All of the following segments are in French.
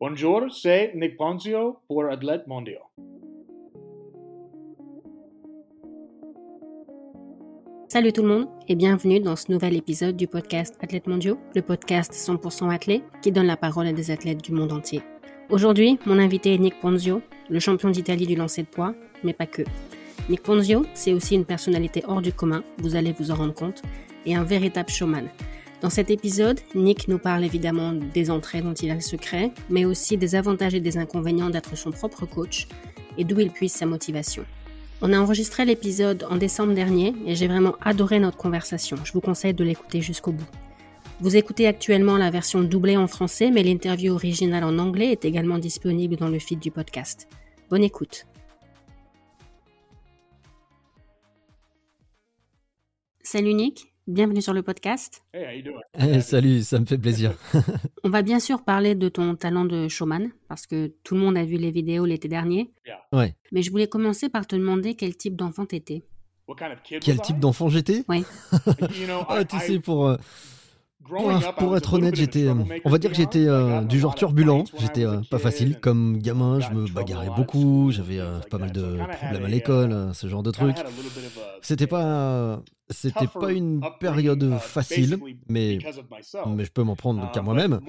Bonjour, c'est Nick Ponzio pour Athlètes Mondiaux. Salut tout le monde et bienvenue dans ce nouvel épisode du podcast Athlètes Mondiaux, le podcast 100% athlète qui donne la parole à des athlètes du monde entier. Aujourd'hui, mon invité est Nick Ponzio, le champion d'Italie du lancer de poids, mais pas que. Nick Ponzio, c'est aussi une personnalité hors du commun, vous allez vous en rendre compte, et un véritable showman. Dans cet épisode, Nick nous parle évidemment des entrées dont il a le secret, mais aussi des avantages et des inconvénients d'être son propre coach et d'où il puise sa motivation. On a enregistré l'épisode en décembre dernier et j'ai vraiment adoré notre conversation. Je vous conseille de l'écouter jusqu'au bout. Vous écoutez actuellement la version doublée en français, mais l'interview originale en anglais est également disponible dans le feed du podcast. Bonne écoute. Salut Nick. Bienvenue sur le podcast. Hey, hey, eh, salut, ça me fait plaisir. On va bien sûr parler de ton talent de showman, parce que tout le monde a vu les vidéos l'été dernier. Ouais. Mais je voulais commencer par te demander quel type d'enfant t'étais. Quel type d'enfant j'étais? Oui. ah, tu sais, pour, euh, pour être honnête, j'étais, euh, on va dire que j'étais euh, du genre turbulent. J'étais euh, pas facile. Comme gamin, je me bagarrais beaucoup. J'avais pas mal de problèmes à l'école, ce genre de trucs. C'était pas, c'était pas une période facile, mais, mais je peux m'en prendre qu'à moi-même.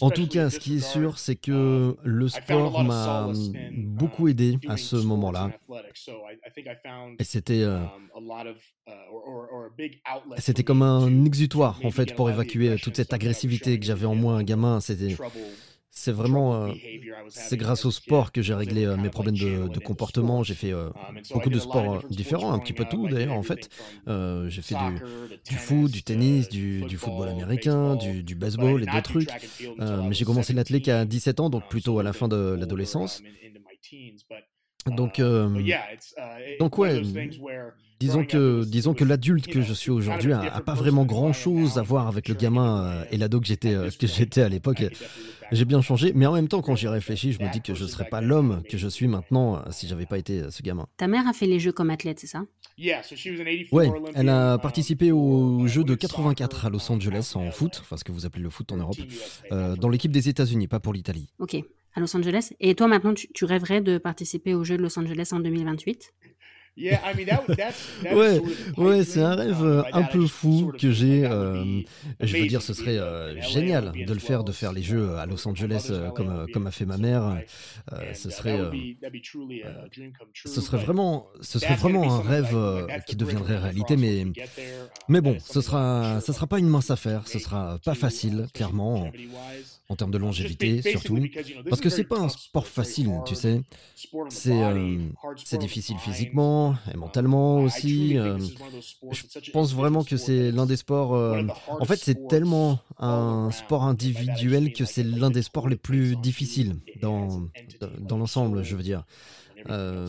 En tout cas, ce qui est sûr, c'est que le sport m'a beaucoup aidé à ce moment-là. C'était c'était comme un exutoire en fait pour évacuer toute cette agressivité que j'avais en moi, un gamin. C'était c'est vraiment, euh, c'est grâce au sport que j'ai réglé euh, mes problèmes de, comportement. J'ai fait euh, beaucoup de sports différents, un petit peu tout d'ailleurs en fait. j'ai fait du, foot, du tennis, du, football américain, du, baseball et des trucs. mais j'ai commencé l'athlétique à 17 ans, donc plutôt à la fin de l'adolescence. Donc, euh, donc ouais, disons que, disons que l'adulte que je suis aujourd'hui a, a, pas vraiment grand chose à voir avec le gamin euh, et l'ado que j'étais, euh, que j'étais à l'époque. J'ai bien changé, mais en même temps, quand j'y réfléchis, je me dis que je ne serais pas l'homme que je suis maintenant si j'avais pas été ce gamin. Ta mère a fait les jeux comme athlète, c'est ça? Ouais, elle a participé aux Jeux de 84 à Los Angeles en foot, enfin ce que vous appelez le foot en Europe, dans l'équipe des États-Unis, pas pour l'Italie. Ok, à Los Angeles. Et toi, maintenant, tu, rêverais de participer aux Jeux de Los Angeles en 2028 ouais, ouais, c'est un rêve euh, un peu fou que j'ai. Euh, je veux dire, ce serait euh, génial de le faire, de faire les jeux à Los Angeles comme comme a fait ma mère. ce serait, ce serait vraiment, ce serait vraiment un rêve qui deviendrait réalité. Mais mais bon, ce sera, ce sera pas une mince affaire. Ce sera pas facile, clairement en termes de longévité surtout. Parce que c'est pas un sport facile, tu sais. C'est euh, difficile physiquement et mentalement aussi. Euh, je pense vraiment que c'est l'un des sports. Euh, en fait, c'est tellement un sport individuel que c'est l'un des sports les plus difficiles dans, dans l'ensemble, je veux dire. Euh,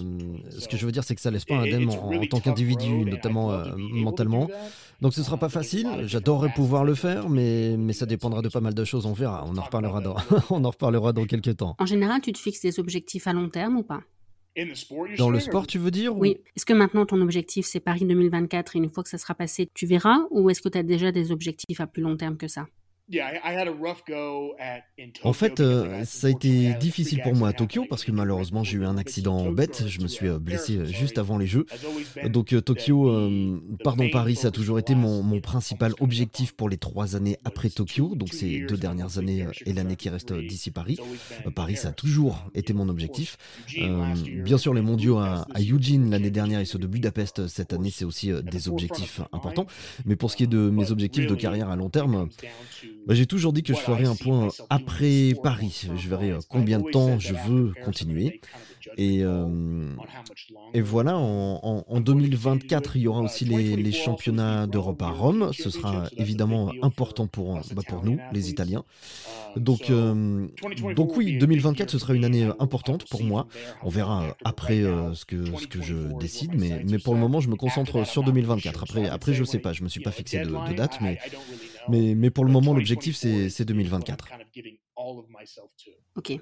ce que je veux dire, c'est que ça laisse pas indemne en, en tant qu'individu, notamment euh, mentalement. Donc ce sera pas facile. J'adorerais pouvoir le faire, mais, mais ça dépendra de pas mal de choses. On verra. On en reparlera dans, on en reparlera dans quelques temps. En général, tu te fixes des objectifs à long terme ou pas? Dans le sport, tu veux dire Oui. Est-ce que maintenant ton objectif c'est Paris 2024 et une fois que ça sera passé, tu verras? Ou est-ce que tu as déjà des objectifs à plus long terme que ça? En fait, euh, ça a été difficile pour moi à Tokyo parce que malheureusement j'ai eu un accident bête, je me suis euh, blessé euh, juste avant les Jeux. Donc Tokyo, pardon Paris, ça a toujours été mon, principal objectif pour les trois années après Tokyo, donc ces deux dernières années et l'année qui reste d'ici Paris. Paris, ça a toujours été mon objectif. Bien sûr, les mondiaux à, à Eugene l'année dernière et ceux de Budapest cette année, c'est aussi des objectifs importants. Mais pour ce qui est de mes objectifs de carrière à long terme, bah, j'ai toujours dit que je ferai un point après Paris. Je verrai euh, combien de temps je veux continuer. Euh, et, voilà, en, 2024, il y aura aussi les, championnats d'Europe à Rome. Ce sera évidemment important pour, bah, nous, les Italiens. Donc, euh, donc oui, 2024, ce sera une année importante pour moi. On verra après ce, que, je décide, mais, pour le moment, je me concentre sur 2024. Après, après je ne sais pas, je ne me suis pas fixé de, de date, mais... Mais, pour le moment, l'objectif, c'est 2024. Ok.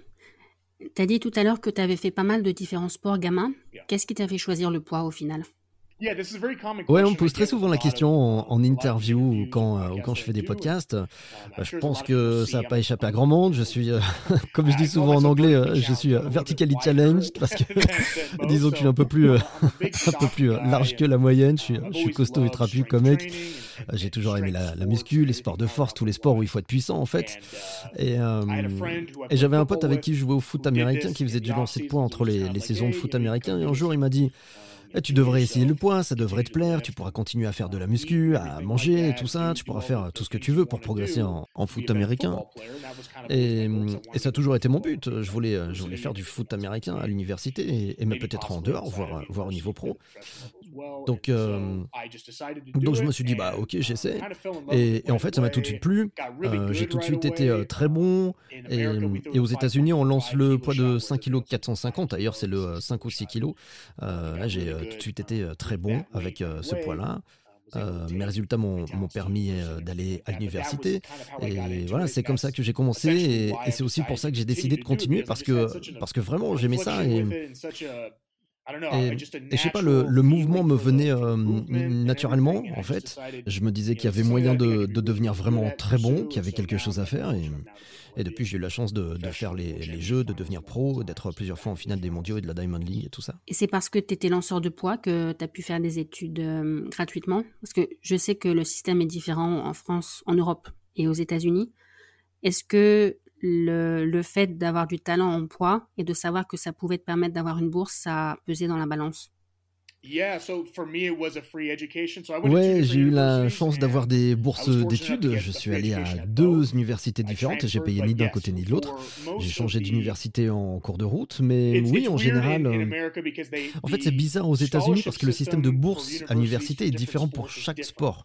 Tu as dit tout à l'heure que tu avais fait pas mal de différents sports gamins. Qu'est-ce qui t'a fait choisir le poids au final? Ouais, on me pose très souvent la question en, en interview ou quand, euh, ou quand je fais des podcasts. Um, Bah, je pense que ça n'a pas échappé à grand monde. Je suis, euh, comme je dis souvent en anglais, euh, je suis euh, vertically challenged parce que disons que je suis un peu plus, euh, un peu plus euh, large que la moyenne. Je suis, je suis costaud et trapu comme mec. Euh, J'ai toujours aimé la, la muscu, les sports de force, tous les sports où il faut être puissant en fait. Et, euh, et j'avais un pote avec qui je jouais au foot américain qui faisait du lancer de poids entre les, les saisons de foot américain. Et un jour, il m'a dit Eh, Tu devrais essayer le poids, ça devrait te plaire. Tu pourras continuer à faire de la muscu, à manger tout ça. Tu pourras faire tout ce que tu veux pour progresser en, foot américain. Et, ça a toujours été mon but. Je voulais, voulais faire du foot américain à l'université et, même peut-être en dehors, voire, voire au niveau pro. Donc, euh, donc je me suis dit, bah ok, j'essaie. Et, et en fait, ça m'a tout de suite plu. Euh, J'ai tout de suite été euh, très bon. Et, et aux États-Unis, on lance le poids de 5 kg 450. D'ailleurs, c'est le euh, 5 ou 6 kg. Euh, là, j'ai tout de suite été très bon avec ce poids-là. Euh, mes résultats m'ont m'ont permis euh, d'aller à l'université. Et voilà, c'est comme ça que j'ai commencé. Et, et c'est aussi pour ça que j'ai décidé de continuer parce que, parce que vraiment, j'aimais ça. Et, et, et je sais pas, le, le mouvement me venait euh, naturellement, en fait. Je me disais qu'il y avait moyen de, de devenir vraiment très bon, qu'il y avait quelque chose à faire. Et, et depuis, j'ai eu la chance de, de faire les, les jeux, de devenir pro, d'être plusieurs fois en finale des mondiaux et de la Diamond League et tout ça. Et c'est parce que tu étais lanceur de poids que tu as pu faire des études euh, gratuitement? Parce que je sais que le système est différent en France, en Europe et aux États-Unis. Est-ce que le, le fait d'avoir du talent en poids et de savoir que ça pouvait te permettre d'avoir une bourse, ça pesé dans la balance Ouais, j'ai eu la chance d'avoir des bourses d'études. Je suis allé à deux universités différentes et j'ai payé ni d'un côté ni de l'autre. J'ai changé d'université en cours de route, mais oui, en général. euh, En fait, c'est bizarre aux États-Unis parce que le système de bourse à l'université est différent pour chaque sport.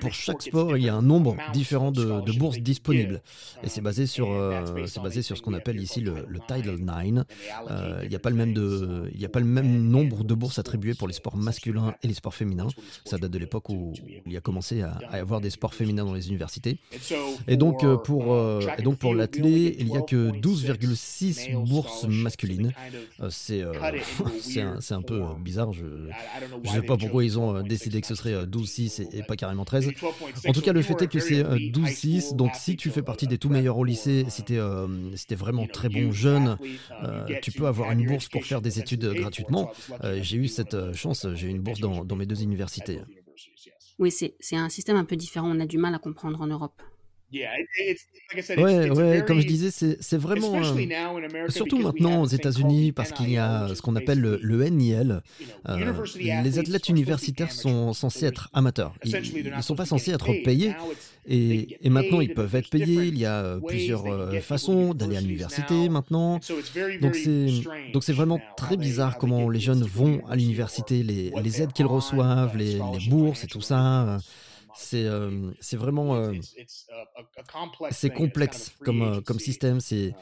Pour chaque sport, il y a un nombre différent de, de bourses disponibles. Et c'est basé sur, euh, c'est basé sur ce qu'on appelle ici le, le Title IX. Euh, Il n'y a pas le même de, il n'y a pas le même nombre de bourses attribuées pour les sports masculins et les sports féminins. Ça date de l'époque où il y a commencé à, y avoir des sports féminins dans les universités. Et donc euh, pour, euh, pour l'athlé, il n'y a que 12,6 bourses masculines. Euh, c'est euh, c'est un, un peu euh, bizarre. Je ne sais pas pourquoi ils ont euh, décidé que ce serait euh, 12,6 et, pas carrément 13. En tout cas, le fait est que c'est euh, 12-6. Donc, si tu fais partie des tout meilleurs au lycée, si tu es, vraiment très bon jeune, euh, tu peux avoir une bourse pour faire des études euh, gratuitement. Euh, j'ai eu cette euh, chance, j'ai une bourse dans, dans mes deux universités. Oui, c'est un système un peu différent. On a du mal à comprendre en Europe. Ouais, ouais, comme je disais, c'est c'est vraiment. euh, Surtout maintenant aux États-Unis, parce qu'il y a ce qu'on appelle le, le NIL. euh, les athlètes universitaires sont censés être amateurs. Ils ne sont pas censés être payés. Et, et maintenant, ils peuvent être payés. Il y a euh, plusieurs euh, façons d'aller à l'université maintenant. Donc c'est donc c'est vraiment très bizarre comment les jeunes vont à l'université, les, les aides qu'ils reçoivent, les, les bourses et tout ça. euh, C'est euh, c'est vraiment euh, c'est complexe comme, euh, comme système. C'est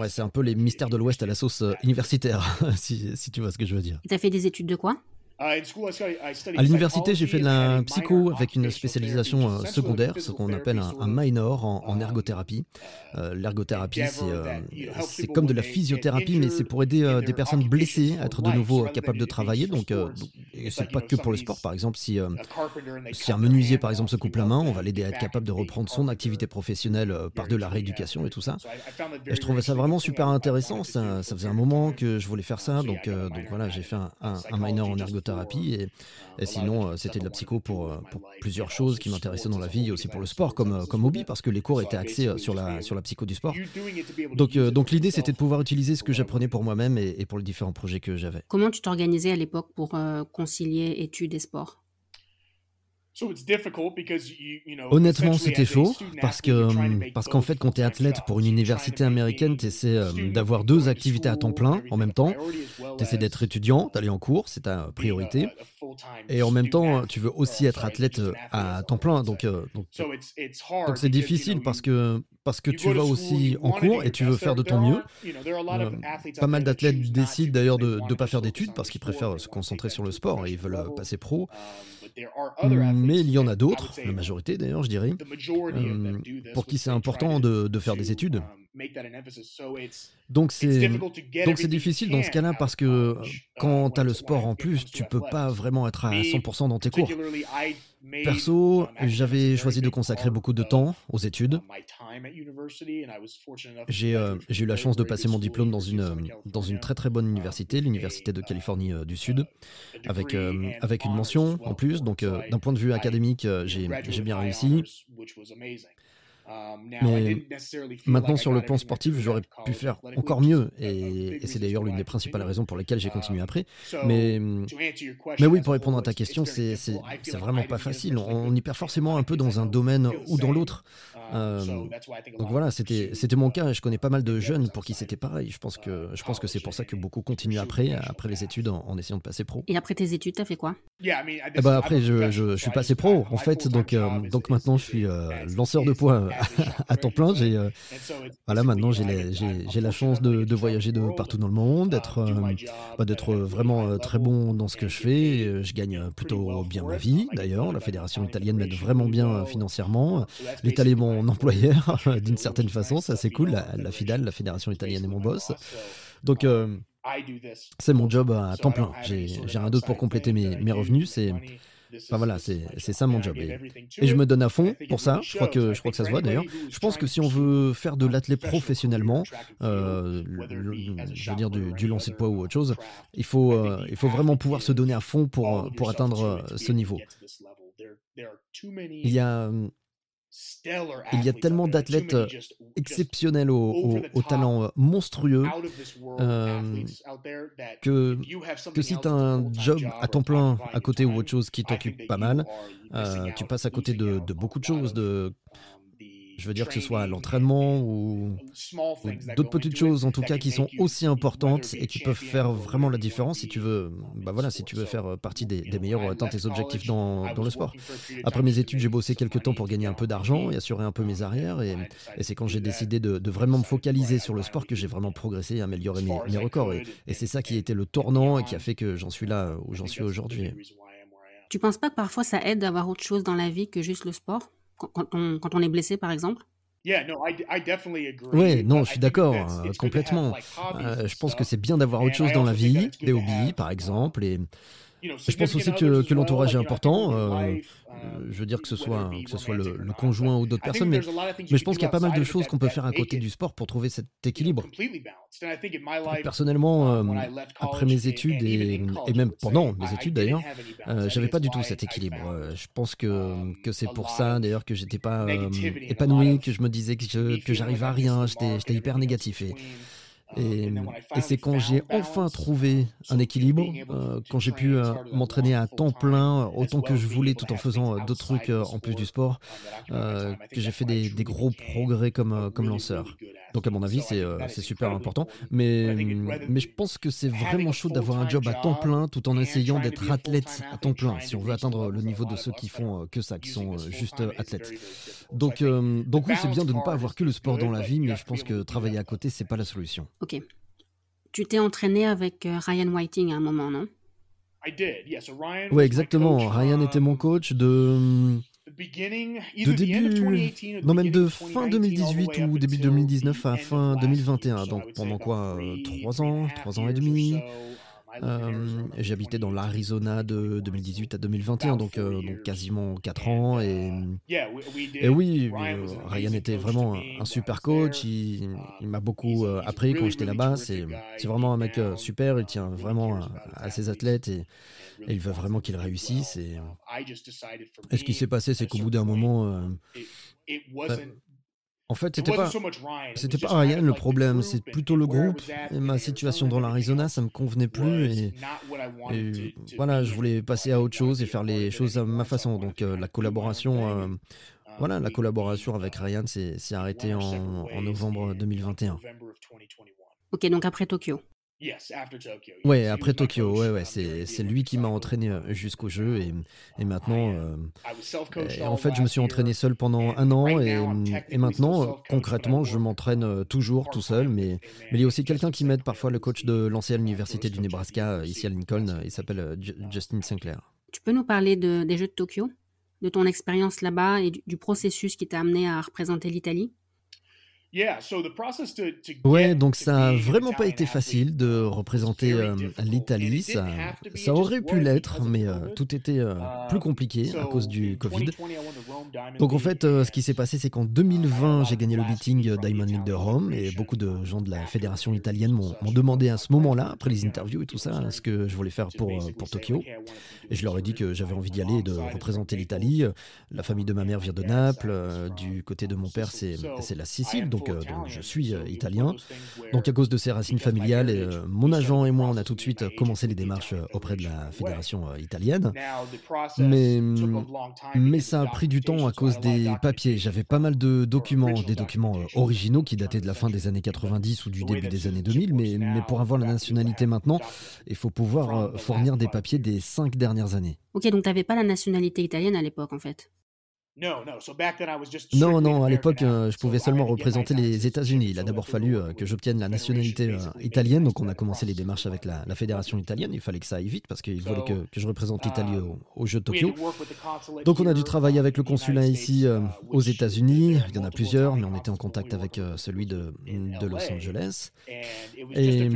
ouais, c'est un peu les mystères de l'Ouest à la sauce universitaire, si, si tu vois ce que je veux dire. Et tu as fait des études de quoi? À l'université, j'ai fait de la psycho avec une spécialisation euh, secondaire, ce qu'on appelle un, un minor en, en ergothérapie. Euh, L'ergothérapie, c'est euh, c'est comme de la physiothérapie, mais c'est pour aider euh, des personnes blessées à être de nouveau euh, capables de travailler. Donc, euh, et c'est pas que pour le sport. Par exemple, si, euh, si un menuisier, par exemple, se coupe la main, on va l'aider à être capable de reprendre son activité professionnelle euh, par de la rééducation et tout ça. Et je trouvais ça vraiment super intéressant. Ça, ça faisait un moment que je voulais faire ça. Donc, euh, donc voilà, j'ai fait un, un, un minor en ergothérapie. Et, sinon, euh, c'était de la psycho pour, euh, pour plusieurs choses qui m'intéressaient dans la vie et aussi pour le sport comme, euh, comme hobby parce que les cours étaient axés sur la, sur la psycho du sport. Donc, donc l'idée, c'était de pouvoir utiliser ce que j'apprenais pour moi-même et, pour les différents projets que j'avais. Comment tu t'organisais à l'époque pour concilier études et sport? Honnêtement, c'était chaud parce que parce qu'en fait, quand tu es athlète pour une université américaine, tu essaies d'avoir deux activités à temps plein en même temps. Tu essaies d'être étudiant, d'aller en cours, c'est ta priorité. Et en même temps, tu veux aussi être athlète euh, à temps plein. Donc, euh, donc, c'est difficile parce que parce que tu vas aussi en cours et tu veux faire de ton mieux. Euh, pas mal d'athlètes décident d'ailleurs de ne pas faire d'études parce qu'ils préfèrent se concentrer sur le sport et ils veulent euh, passer pro. Mais il y en a d'autres, la majorité d'ailleurs, je dirais, euh, pour qui c'est important de, de faire des études. Donc c'est donc c'est difficile dans ce cas-là parce que quand tu as le sport en plus, tu peux pas vraiment être à 100% dans tes cours. Perso, j'avais choisi de consacrer beaucoup de temps aux études. J'ai euh, eu la chance de passer mon diplôme dans une, dans une très très bonne université, l'Université de Californie euh, du Sud, avec, euh, avec une mention en plus. Donc d'un point de vue académique, j'ai bien réussi. Um, Mais maintenant, sur le plan sportif, j'aurais pu faire encore mieux. Et, c'est d'ailleurs l'une des principales raisons pour lesquelles j'ai continué um, après. Mais, mais oui, pour répondre à ta question, c'est vraiment pas facile. On y perd forcément un peu dans un domaine ou dans l'autre. Euh, donc voilà, c'était mon cas. Je connais pas mal de jeunes pour qui c'était pareil. Je pense que je pense que c'est pour ça que beaucoup continuent après, après les études, en, essayant de passer pro. Et après tes études, t'as fait quoi? Eh ben après, je, je, suis passé pro en fait, donc euh, donc maintenant je suis euh, lanceur de poids à temps plein. J'ai voilà, maintenant j'ai la chance de, de, voyager de partout dans le monde, d'être bah, d'être vraiment très bon dans ce que je fais. Je gagne plutôt bien ma vie d'ailleurs. La fédération italienne m'aide vraiment bien financièrement. L'Italie est mon employeur d'une certaine façon, ça c'est cool. La, la, FIDAL, la Fédération italienne, est mon boss. Donc euh, c'est mon job à temps plein. J'ai rien d'autre pour compléter mes, mes revenus. C'est Enfin voilà, c'est ça mon job. Et, je me donne à fond pour ça. Je crois que, je crois que ça se voit d'ailleurs. Je pense que si on veut faire de l'athlète professionnellement, euh, je veux dire du, du, lancer de poids ou autre chose, il faut, euh, il faut vraiment pouvoir se donner à fond pour, pour atteindre ce niveau. Il y a il y a tellement d'athlètes exceptionnels au, talent monstrueux. que, que si tu as un job à temps plein à côté ou autre chose qui t'occupe pas mal, euh, tu passes à côté de, de beaucoup de choses, de je veux dire que ce soit l'entraînement ou, d'autres petites choses en tout cas qui sont aussi importantes et qui peuvent faire vraiment la différence si tu veux, bah voilà, si tu veux faire partie des, meilleurs ou atteindre tes objectifs dans, dans, le sport. Après mes études, j'ai bossé quelques temps pour gagner un peu d'argent et assurer un peu mes arrières et, c'est quand j'ai décidé de, vraiment me focaliser sur le sport que j'ai vraiment progressé et amélioré mes, mes records et, et c'est ça qui a été le tournant et qui a fait que j'en suis là où j'en suis aujourd'hui. Tu penses pas que parfois ça aide d'avoir autre chose dans la vie que juste le sport quand on, quand on est blessé, par exemple? Oui, non, je suis d'accord, euh, complètement. Euh, je pense que c'est bien d'avoir autre chose dans la vie, des hobbies, par exemple, et je pense aussi que, que l'entourage est important. Euh, uh, je veux dire que ce soit, que le, conjoint ou d'autres personnes, mais, je pense qu'il y a pas mal de choses qu'on peut faire à côté du sport pour trouver cet équilibre. Personnellement, uh, euh, après mes études et, même pendant mes études d'ailleurs, euh, j'avais pas du tout cet équilibre. je pense que, que c'est pour ça d'ailleurs que j'étais pas épanoui, que je me disais que, que j'arrivais à rien, j'étais hyper négatif. Et, c'est quand j'ai enfin trouvé un équilibre, euh, quand j'ai pu euh, m'entraîner à temps plein, autant que je voulais, tout en faisant euh, d'autres trucs en plus du sport, que j'ai fait des, des, gros progrès comme, comme lanceur. Donc à mon avis, c'est super important. Mais, mais je pense que c'est vraiment chaud d'avoir un job à temps plein tout en essayant d'être athlète à temps plein, si on veut atteindre le niveau de ceux qui font que ça, qui sont juste athlètes. Donc, donc oui, c'est bien de ne pas avoir que le sport dans la vie, mais je pense que travailler à côté, c'est pas la solution. Ok. Tu t'es entraîné avec euh, Ryan Whiting à un moment, non? Oui, exactement. Ryan était mon coach de de début, non même de fin 2018 ou début 2019 à fin 2021, donc pendant quoi euh, Trois ans, trois ans et demi? Euh, j'habitais dans l'Arizona de 2018 à 2021, donc, euh, donc quasiment 4 ans. Et, et oui, euh, Ryan était vraiment un, super coach. Il, m'a beaucoup appris quand j'étais là-bas. C'est vraiment un mec super. Il tient vraiment à, ses athlètes et, il veut vraiment qu'ils réussissent. Et, et, ce qui s'est passé, c'est qu'au bout d'un moment, en fait, c'était pas, c'était pas Ryan le problème, c'est plutôt le groupe. Et ma situation dans l'Arizona, ça me convenait plus. Et, voilà, je voulais passer à autre chose et faire les choses à ma façon. Donc euh, la collaboration, euh, voilà, la collaboration avec Ryan s'est arrêtée en, en novembre 2021. Ok, donc après Tokyo. Ouais, après Tokyo, ouais, ouais, c'est lui qui m'a entraîné euh, jusqu'au jeu et, et maintenant, euh, en fait, je me suis entraîné seul pendant un an et, et maintenant, euh, concrètement, je m'entraîne toujours tout seul, mais, mais il y a aussi quelqu'un qui m'aide parfois, le coach de l'ancienne université du Nebraska ici à Lincoln, il s'appelle Justin Sinclair. Tu peux nous parler de, des Jeux de Tokyo, de ton expérience là-bas et du processus qui t'a amené à représenter l'Italie? Ouais, donc ça a vraiment pas été facile de représenter euh, l'Italie. Ça, ça aurait pu l'être, mais euh, tout était euh, plus compliqué à cause du Covid. Donc en fait, ce qui s'est passé, c'est qu'en 2020, j'ai gagné le beating Diamond League de Rome et beaucoup de gens de la fédération italienne m'ont demandé à ce moment-là, après les interviews et tout ça, ce que je voulais faire pour, pour Tokyo. Et je leur ai dit que j'avais envie d'y aller et de représenter l'Italie. La famille de ma mère vient de Naples, du côté de mon père, c'est la Sicile, donc donc, je suis euh, italien. Donc à cause de ces racines familiales, euh, mon agent et moi, on a tout de suite commencé les démarches euh, auprès de la fédération italienne. Mais, mais ça a pris du temps à cause des papiers. J'avais pas mal de documents, des documents originaux qui dataient de la fin des années 90 ou du début des années 2000, mais, mais pour avoir la nationalité maintenant, il faut pouvoir fournir des papiers des cinq dernières années. Ok, donc tu n'avais pas la nationalité italienne à l'époque en fait non, non, à l'époque, euh, je pouvais seulement représenter les États-Unis. Il a d'abord fallu euh, que j'obtienne la nationalité euh, italienne, donc on a commencé les démarches avec la, fédération italienne. Il fallait que ça aille vite parce qu'il voulait que, je représente l'Italie um, au, Jeux de Tokyo. Donc on a dû travailler avec le consulat ici aux États-Unis. Il y en a plusieurs, mais on était en contact avec celui de, de Los Angeles. Et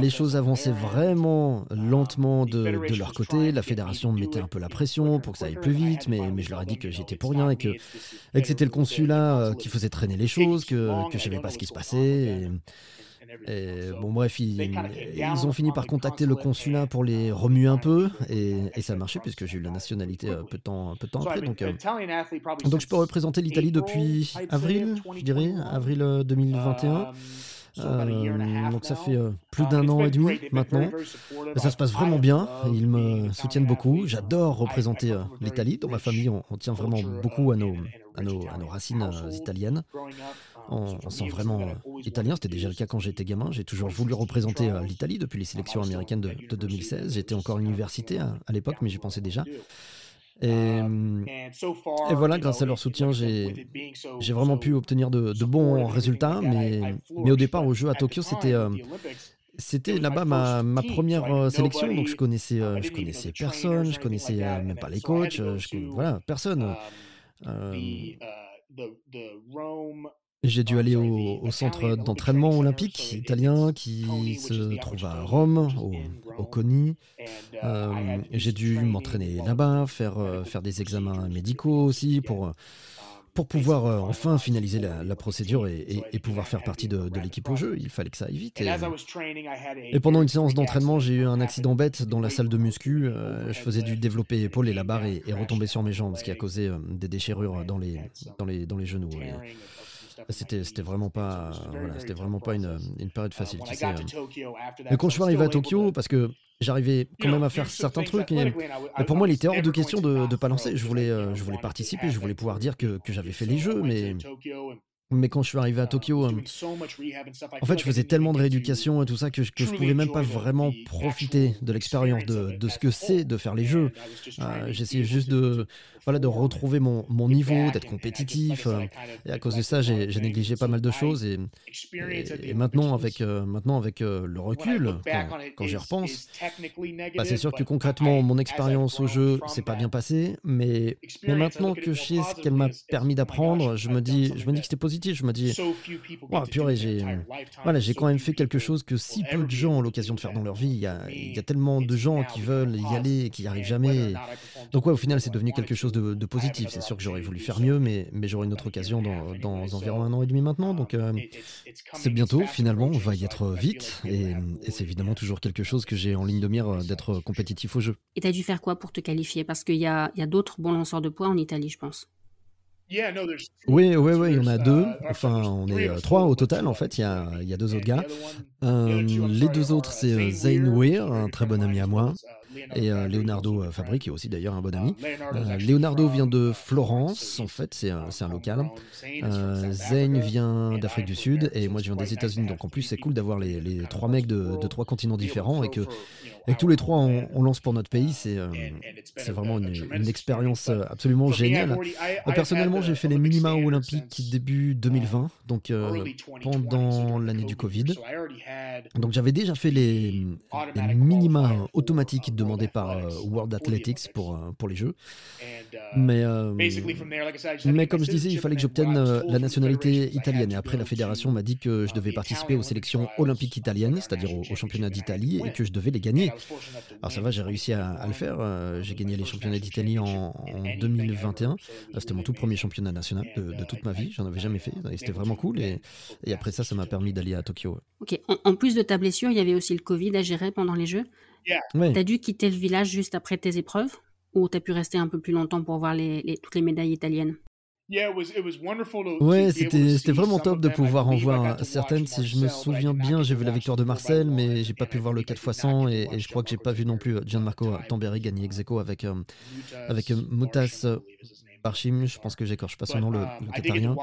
les choses avançaient vraiment lentement de, de leur côté. La fédération mettait un peu la pression pour que ça aille plus vite, mais, mais je leur ai dit que j'étais pour rien et que, que c'était le consulat euh, qui faisait traîner les choses, que, que je savais pas ce qui se passait. Et, bon, bref, ils, ils, ont fini par contacter le consulat pour les remuer un peu, et, et ça a marché puisque j'ai eu la nationalité euh, peu de temps, peu de temps après. Donc, euh, donc je peux représenter l'Italie depuis avril, je dirais, avril 2021. Euh, donc ça fait euh, plus uh, d'un an et demi maintenant. ça se passe vraiment bien. Ils me soutiennent beaucoup. J'adore représenter euh, l'Italie. Dans ma famille, on, tient vraiment beaucoup à nos, à nos, à nos racines italiennes. On, on, sent vraiment italien. C'était déjà le cas quand j'étais gamin. J'ai toujours voulu représenter l'Italie depuis les sélections américaines de, de 2016. J'étais encore à l'université à, à l'époque, mais j'y pensais déjà. Et, um, et, voilà, grâce à leur soutien, j'ai vraiment pu obtenir de, bons résultats. Mais, mais, au départ, au jeu à Tokyo, c'était euh, c'était là-bas ma, ma, première euh, sélection, donc je connaissais, euh, je connaissais personne, je connaissais même pas les coachs, je, voilà, personne. Um, j'ai dû aller au, centre d'entraînement olympique italien qui se trouve à Rome, au, au CONI. Euh, j'ai dû m'entraîner là-bas, faire, euh, faire des examens médicaux aussi pour, euh, pour pouvoir enfin finaliser la, procédure et, pouvoir faire partie de, l'équipe au jeu. Il fallait que ça aille vite. Et, pendant une séance d'entraînement, j'ai eu un accident bête dans la salle de muscu. je faisais du développé épaule et la barre et, retomber sur mes jambes, ce qui a causé des déchirures dans les, dans les, dans les genoux. C'était, c'était vraiment pas, voilà, c'était vraiment pas une, une période facile. Tu sais. Mais quand je suis arrivé à Tokyo, parce que j'arrivais quand même à faire certains trucs, et, pour moi, il était hors de question de ne pas lancer. Je voulais, euh, je voulais participer, je voulais pouvoir dire que, que j'avais fait les jeux, mais mais quand je suis arrivé à Tokyo, euh, en fait, je faisais tellement de rééducation et tout ça que je, que je pouvais même pas vraiment profiter de l'expérience de, de, ce que c'est de faire les jeux. Euh, J'essayais juste de, voilà, de retrouver mon, mon niveau, d'être compétitif. Euh, et à cause de ça, j'ai négligé pas mal de choses. Et, et, maintenant, avec, euh, maintenant, avec le recul, quand, j'y repense, bah, c'est sûr que concrètement, mon expérience au jeu s'est pas bien passée. Mais, mais maintenant que je sais ce qu'elle m'a permis d'apprendre, je me dis, je me dis que c'était positif je me dis, oh, purée, j'ai voilà, j'ai quand même fait quelque chose que si peu de gens ont l'occasion de faire dans leur vie. Il y, a, il y a tellement de gens qui veulent y aller et qui n'y arrivent jamais. Donc ouais, au final, c'est devenu quelque chose de, positif. C'est sûr que j'aurais voulu faire mieux, mais, mais j'aurai une autre occasion dans, dans, environ un an et demi maintenant. Donc euh, c'est bientôt, finalement, on va y être vite. Et, et c'est évidemment toujours quelque chose que j'ai en ligne de mire euh, d'être compétitif au jeu. Et tu as dû faire quoi pour te qualifier? Parce qu'il y a, y a d'autres bons lanceurs de poids en Italie, je pense. Oui, oui, oui, il y en a deux. Uh, Enfin, on est euh, trois au total, en fait. Il y a, il y a deux autres gars. Euh, les deux autres, c'est euh, Zane Weir, un très bon ami à moi, et Leonardo Fabri, qui est aussi d'ailleurs un bon ami. Leonardo vient de Florence, en fait, c'est un, un, local. Zane vient d'Afrique du Sud, et moi, je viens des États-Unis. Donc, en plus, c'est cool d'avoir les, les, trois mecs de, de, trois continents différents, et que et tous les trois, on, lance pour notre pays. C'est euh, vraiment une, une, expérience euh, absolument géniale. personnellement, j'ai fait les minima olympiques début 2020, donc euh, pendant l'année du Covid. Donc j'avais déjà fait les, les minima automatiques demandé par euh, World Athletics pour, euh, pour les Jeux. Mais, mais comme je disais, il fallait que j'obtienne la nationalité italienne. Et après, la fédération m'a dit que je devais participer aux sélections olympiques italiennes, c'est-à-dire aux, championnats d'Italie, et que je devais les gagner. Alors ça va, j'ai réussi à, le faire. J'ai gagné les championnats d'Italie en, 2021. C'était mon tout premier championnat national de, toute ma vie. J'en avais jamais fait. Et c'était vraiment cool. Et, et après ça, ça m'a permis d'aller à Tokyo. Ok. En, plus de ta blessure, il y avait aussi le Covid à gérer pendant les Jeux. Ouais. Tu as dû quitter le village juste après tes épreuves ou tu as pu rester un peu plus longtemps pour voir les, toutes les médailles italiennes? Ouais, c'était vraiment top de pouvoir en voir certaines. Si je me souviens bien, j'ai vu la victoire de Marcel, mais j'ai pas pu voir le 4x100 et, je crois que j'ai pas vu non plus Gianmarco Tamberi gagner ex avec, euh, avec Mutas Parchim, je pense que j'écorche pas son nom, le, le uh,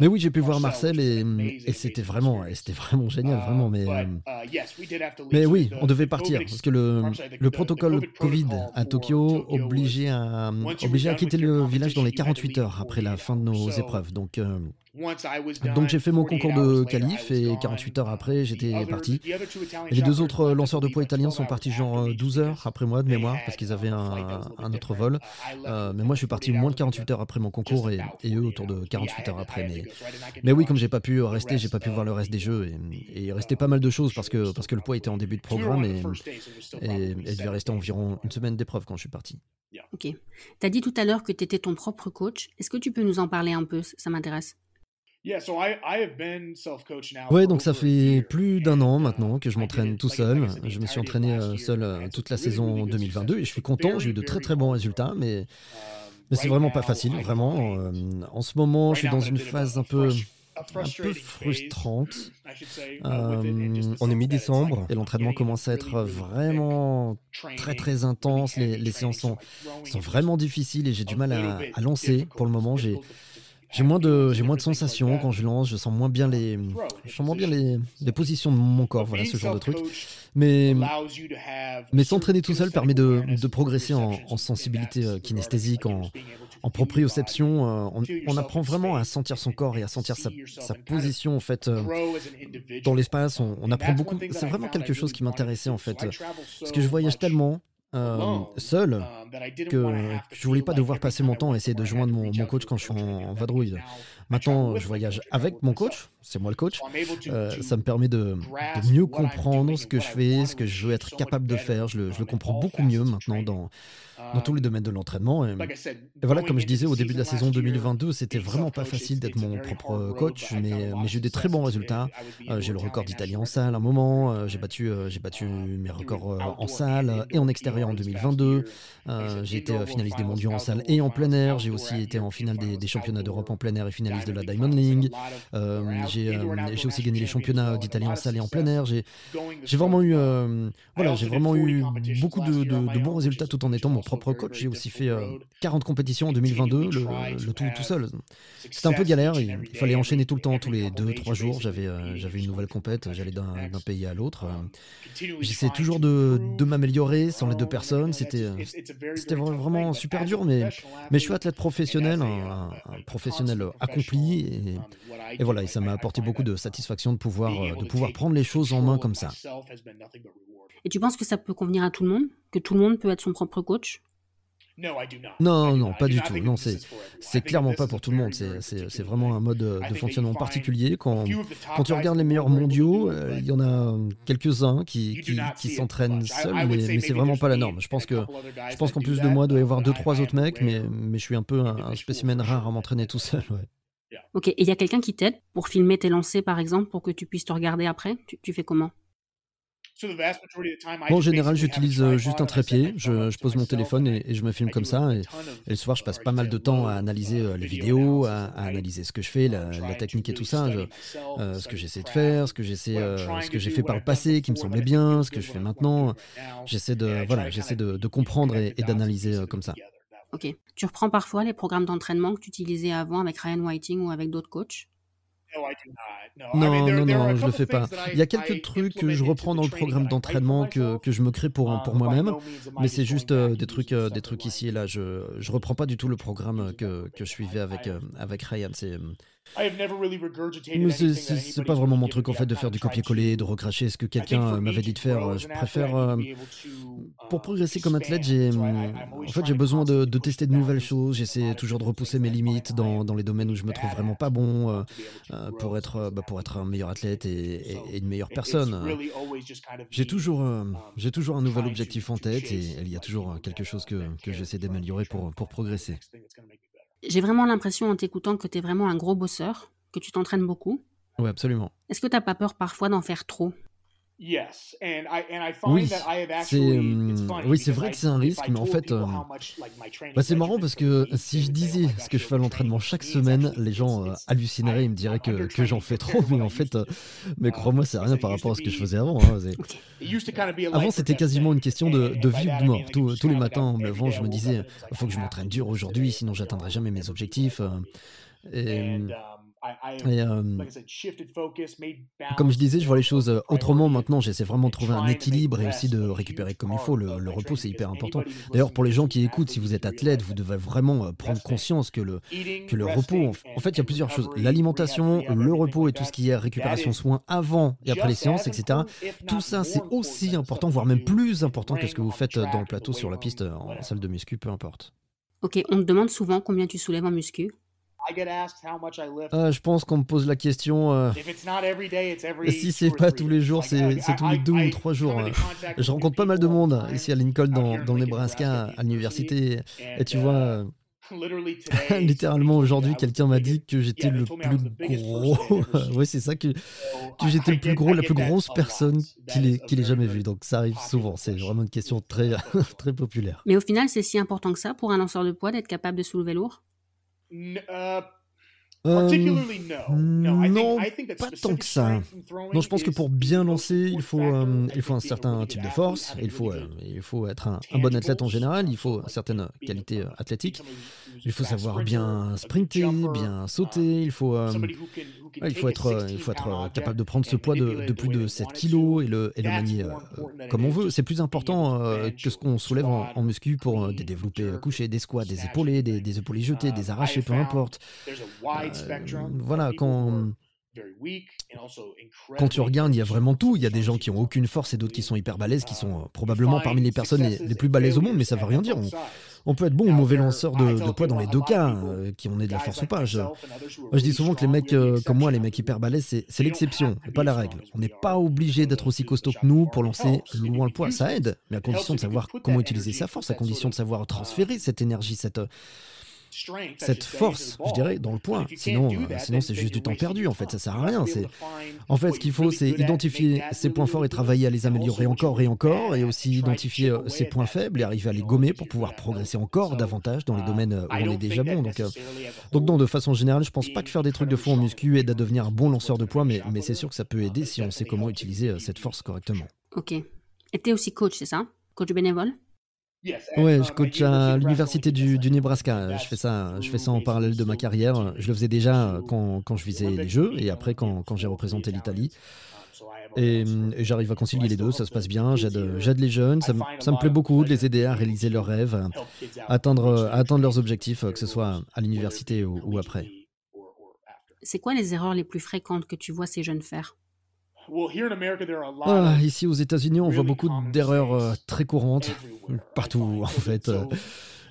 Mais oui, j'ai pu voir Marcel et, et c'était vraiment, c'était vraiment génial, uh, vraiment. Mais, euh, uh, mais oui, on devait partir parce que le, le protocole Covid à Tokyo obligeait à, obligeait à quitter le village dans les 48 heures après la fin de nos épreuves. Donc, euh, donc j'ai fait mon concours de qualif et 48 heures après j'étais parti. Et les deux autres lanceurs de poids italiens sont partis genre 12 euh, heures après moi de mémoire parce qu'ils avaient un, un, autre vol. Euh, mais moi je suis parti moins de 48 heures après mon concours et, et eux autour de 48 heures après. Mais, mais oui comme j'ai pas pu rester, j'ai pas pu voir le reste des jeux et, et il restait pas mal de choses parce que, parce que le poids était en début de programme et, et, il devait rester environ une semaine d'épreuve quand je suis parti. Ok. Tu as dit tout à l'heure que tu étais ton propre coach. Est-ce que tu peux nous en parler un peu Ça m'intéresse. Oui, donc ça fait plus d'un an maintenant que je m'entraîne tout seul. Je me suis entraîné euh, seul euh, toute la saison 2022 et je suis content. J'ai eu de très très bons résultats, mais, um, mais c'est vraiment pas facile, vraiment. Euh, en ce moment, je suis dans une phase un peu un peu frustrante. on est mi-décembre et l'entraînement commence à être vraiment très très intense. Les, les séances sont, sont, vraiment difficiles et j'ai du mal à, à lancer pour le moment. J'ai j'ai moins de j'ai moins de sensations quand je lance, je sens moins bien les je sens moins bien les, les positions de mon corps, voilà ce genre de truc. Mais mais s'entraîner tout seul permet de, de progresser en, en sensibilité euh, kinesthésique, en, proprioception. Euh, on, apprend vraiment à sentir son corps et à sentir sa, sa position en fait euh, dans l'espace. On apprend beaucoup. C'est vraiment quelque chose qui m'intéressait en fait, parce que je voyage tellement euh, seul uh, que je voulais pas devoir passer mon temps à essayer de joindre mon, mon coach quand je suis en, vadrouille. Maintenant, je voyage avec mon coach, c'est moi le coach. Euh, ça me permet de, de, mieux comprendre ce que je fais, ce que je veux être capable de faire. Je le, je le comprends beaucoup mieux maintenant dans, dans tous les domaines de l'entraînement. Et, voilà, comme je disais au début de la saison 2022, c'était vraiment pas facile d'être mon propre coach, mais, mais j'ai eu des très bons résultats. Euh, j'ai le record d'Italie en salle à un moment, euh, j'ai battu, euh, j'ai battu mes records en salle et en extérieur en 2022. j'ai été finaliste des mondiaux en salle et en plein air. J'ai aussi été en finale des, championnats d'Europe en plein air et finaliste de la Diamond League. j'ai aussi gagné les championnats d'Italie en salle et en plein air. J'ai vraiment eu, voilà, j'ai vraiment eu beaucoup de, de, bons résultats tout en étant mon propre coach. J'ai aussi fait 40 euh, compétitions en 2022, le, tout tout seul. C'était un peu galère, il, fallait enchaîner tout le temps, tous les 2-3 jours. J'avais euh, j'avais une nouvelle compète, j'allais d'un pays à l'autre. J'essayais toujours de, de m'améliorer sans les deux personnes. C'était c'était vraiment super dur, mais, mais je suis athlète professionnel, un, professionnel accompli. Et, et, voilà, et ça m'a apporté beaucoup de satisfaction de pouvoir, euh, de pouvoir prendre les choses en main comme ça. Et tu penses que ça peut convenir à tout le monde? Que tout le monde peut être son propre coach? Non, non, pas du tout. Non, c'est, c'est clairement pas pour tout le monde. C'est, vraiment un mode de fonctionnement particulier. Quand, quand tu regardes les meilleurs mondiaux, euh, il y en a quelques-uns qui, qui, s'entraînent seuls, mais, c'est vraiment pas la norme. Je pense, que, je pense qu'en plus de moi, il doit y avoir deux, trois autres mecs, mais, mais je suis un peu un, spécimen rare à m'entraîner tout seul. Ok, et il y a quelqu'un qui t'aide pour filmer tes lancers, par exemple, pour que tu puisses te regarder après? Tu fais comment? En général, j'utilise euh, juste un trépied. Je, pose mon téléphone et, je me filme comme ça. Et, le soir, je passe pas mal de temps à analyser euh, les vidéos, à, analyser ce que je fais, la, technique et tout ça, euh, ce que j'essaie de faire, ce que j'essaie, ce que j'ai fait par le passé qui me semblait bien, ce que je fais maintenant. J'essaie de, voilà, j'essaie de, de, comprendre et, d'analyser comme ça. Ok. Tu reprends parfois les programmes d'entraînement que tu utilisais avant avec Ryan Whiting ou avec d'autres coachs? Non, non, non, je le fais pas. Il y a quelques trucs que je reprends dans le programme d'entraînement que, que, je me crée pour, pour moi-même, mais c'est juste euh, des trucs, euh, des trucs ici et là. Je, je reprends pas du tout le programme que, que je suivais avec, euh, avec Ryan. C'est, c'est pas vraiment mon truc en fait de faire du copier-coller, de recracher ce que quelqu'un m'avait dit de faire. Je préfère, euh, pour uh, progresser comme athlète, j'ai en fait j'ai besoin de, tester de nouvelles choses. J'essaie toujours de repousser mes limites dans, dans, les domaines où je me trouve vraiment pas bon euh, euh, pour être bah, pour être un meilleur athlète et, une meilleure personne. J'ai toujours j'ai toujours un nouvel objectif en tête et il y a toujours quelque chose que, que j'essaie d'améliorer pour pour progresser. J'ai vraiment l'impression en t'écoutant que tu es vraiment un gros bosseur, que tu t'entraînes beaucoup. Oui, absolument. Est-ce que tu n'as pas peur parfois d'en faire trop? Oui, c'est oui, c'est vrai que c'est un risque, mais en fait, euh, bah, c'est marrant parce que si je disais ce que je fais à l'entraînement chaque semaine, les gens euh, hallucineraient, ils me diraient que, que j'en fais trop, mais en fait, euh, mais crois-moi, c'est rien par rapport à ce que je faisais avant. Hein, avant, c'était quasiment une question de, de vie ou de mort. tous les matins, me levant, je me disais, il faut que je m'entraîne dur aujourd'hui, sinon j'atteindrai jamais mes objectifs. Et, euh, comme je disais, je vois les choses euh, autrement maintenant. J'essaie vraiment de trouver un équilibre et aussi de récupérer comme il faut. Le, repos, c'est hyper important. D'ailleurs, pour les gens qui écoutent, si vous êtes athlète, vous devez vraiment euh, prendre conscience que le, que le repos, en fait, il y a plusieurs choses. L'alimentation, le repos et tout ce qui est récupération, soins avant et après les séances, etc. Tout ça, c'est aussi important, voire même plus important que ce que vous faites dans le plateau, sur la piste, en salle de muscu, peu importe. Ok, on te demande souvent combien tu soulèves en muscu? Ah, je pense qu'on me pose la question. Euh, si c'est pas tous les jours, c'est tous les deux ou trois jours. Euh. Je rencontre pas mal de monde ici à Lincoln, dans, dans le Nebraska, à l'université. Et tu vois, uh, euh, littéralement aujourd'hui, quelqu'un m'a dit que j'étais le plus gros. oui, c'est ça, que, que j'étais le plus gros, la plus grosse personne qu'il ait, ait jamais vue. Donc ça arrive souvent. C'est vraiment une question très, très populaire. Mais au final, c'est si important que ça pour un lanceur de poids d'être capable de soulever lourd Uh, euh, non, pas tant que ça. Non, je pense que pour bien lancer, il faut, euh, il faut un certain type de force, il faut, euh, il faut être un, bon athlète en général, il faut certaines qualités athlétiques, il faut savoir bien sprinter, bien sauter, il faut, il faut être, il faut être capable de prendre ce poids de, plus de 7 kg et le, et le manier comme on veut. C'est plus important que ce qu'on soulève en, muscu pour des développés couchés, des squats, des épaulés, des, des épaulés jetés, des arrachés, peu importe. Euh, voilà, quand, quand tu regardes, il y a vraiment tout. Il y a des gens qui ont aucune force et d'autres qui sont hyper balèzes, qui sont euh, probablement parmi les personnes les, plus balèzes au monde, mais ça veut rien dire. On, peut être bon ou mauvais lanceur de, poids dans les deux cas, euh, qui est de la force ou pas. Je, je dis souvent que les mecs comme moi, les mecs hyper balèzes, c'est l'exception, pas la règle. On n'est pas obligé d'être aussi costaud que nous pour lancer loin le poids. Ça aide, mais à condition de savoir comment utiliser sa force, à condition de savoir transférer cette énergie, cette cette force, je dirais, dans le point. Sinon, euh, sinon c'est juste du temps perdu. En fait, ça sert à rien. C'est en fait ce qu'il faut, c'est identifier ses points forts et travailler à les améliorer encore et encore, et aussi identifier euh, ses points faibles et arriver à les gommer pour pouvoir progresser encore davantage dans les domaines euh, où on est déjà bon. Donc, donc non, de façon générale, je pense pas que faire des trucs de fou en muscu aide à devenir un bon lanceur de poids, mais, mais c'est sûr que ça peut aider si on sait comment utiliser cette force correctement. Ok. Et t'es aussi coach, c'est ça? Coach bénévole Ouais, je coach à l'université du, Nebraska. Je fais ça, je fais ça en parallèle de ma carrière. Je le faisais déjà quand, quand je visais les Jeux et après quand, quand j'ai représenté l'Italie. Et, j'arrive à concilier les deux, ça se passe bien, j'aide les jeunes, ça, me plaît beaucoup de les aider à réaliser leurs rêves, à atteindre, atteindre leurs objectifs, que ce soit à l'université ou après. C'est quoi les erreurs les plus fréquentes que tu vois ces jeunes faire? Ah, ici aux États-Unis, on voit beaucoup d'erreurs euh, très courantes, partout en fait.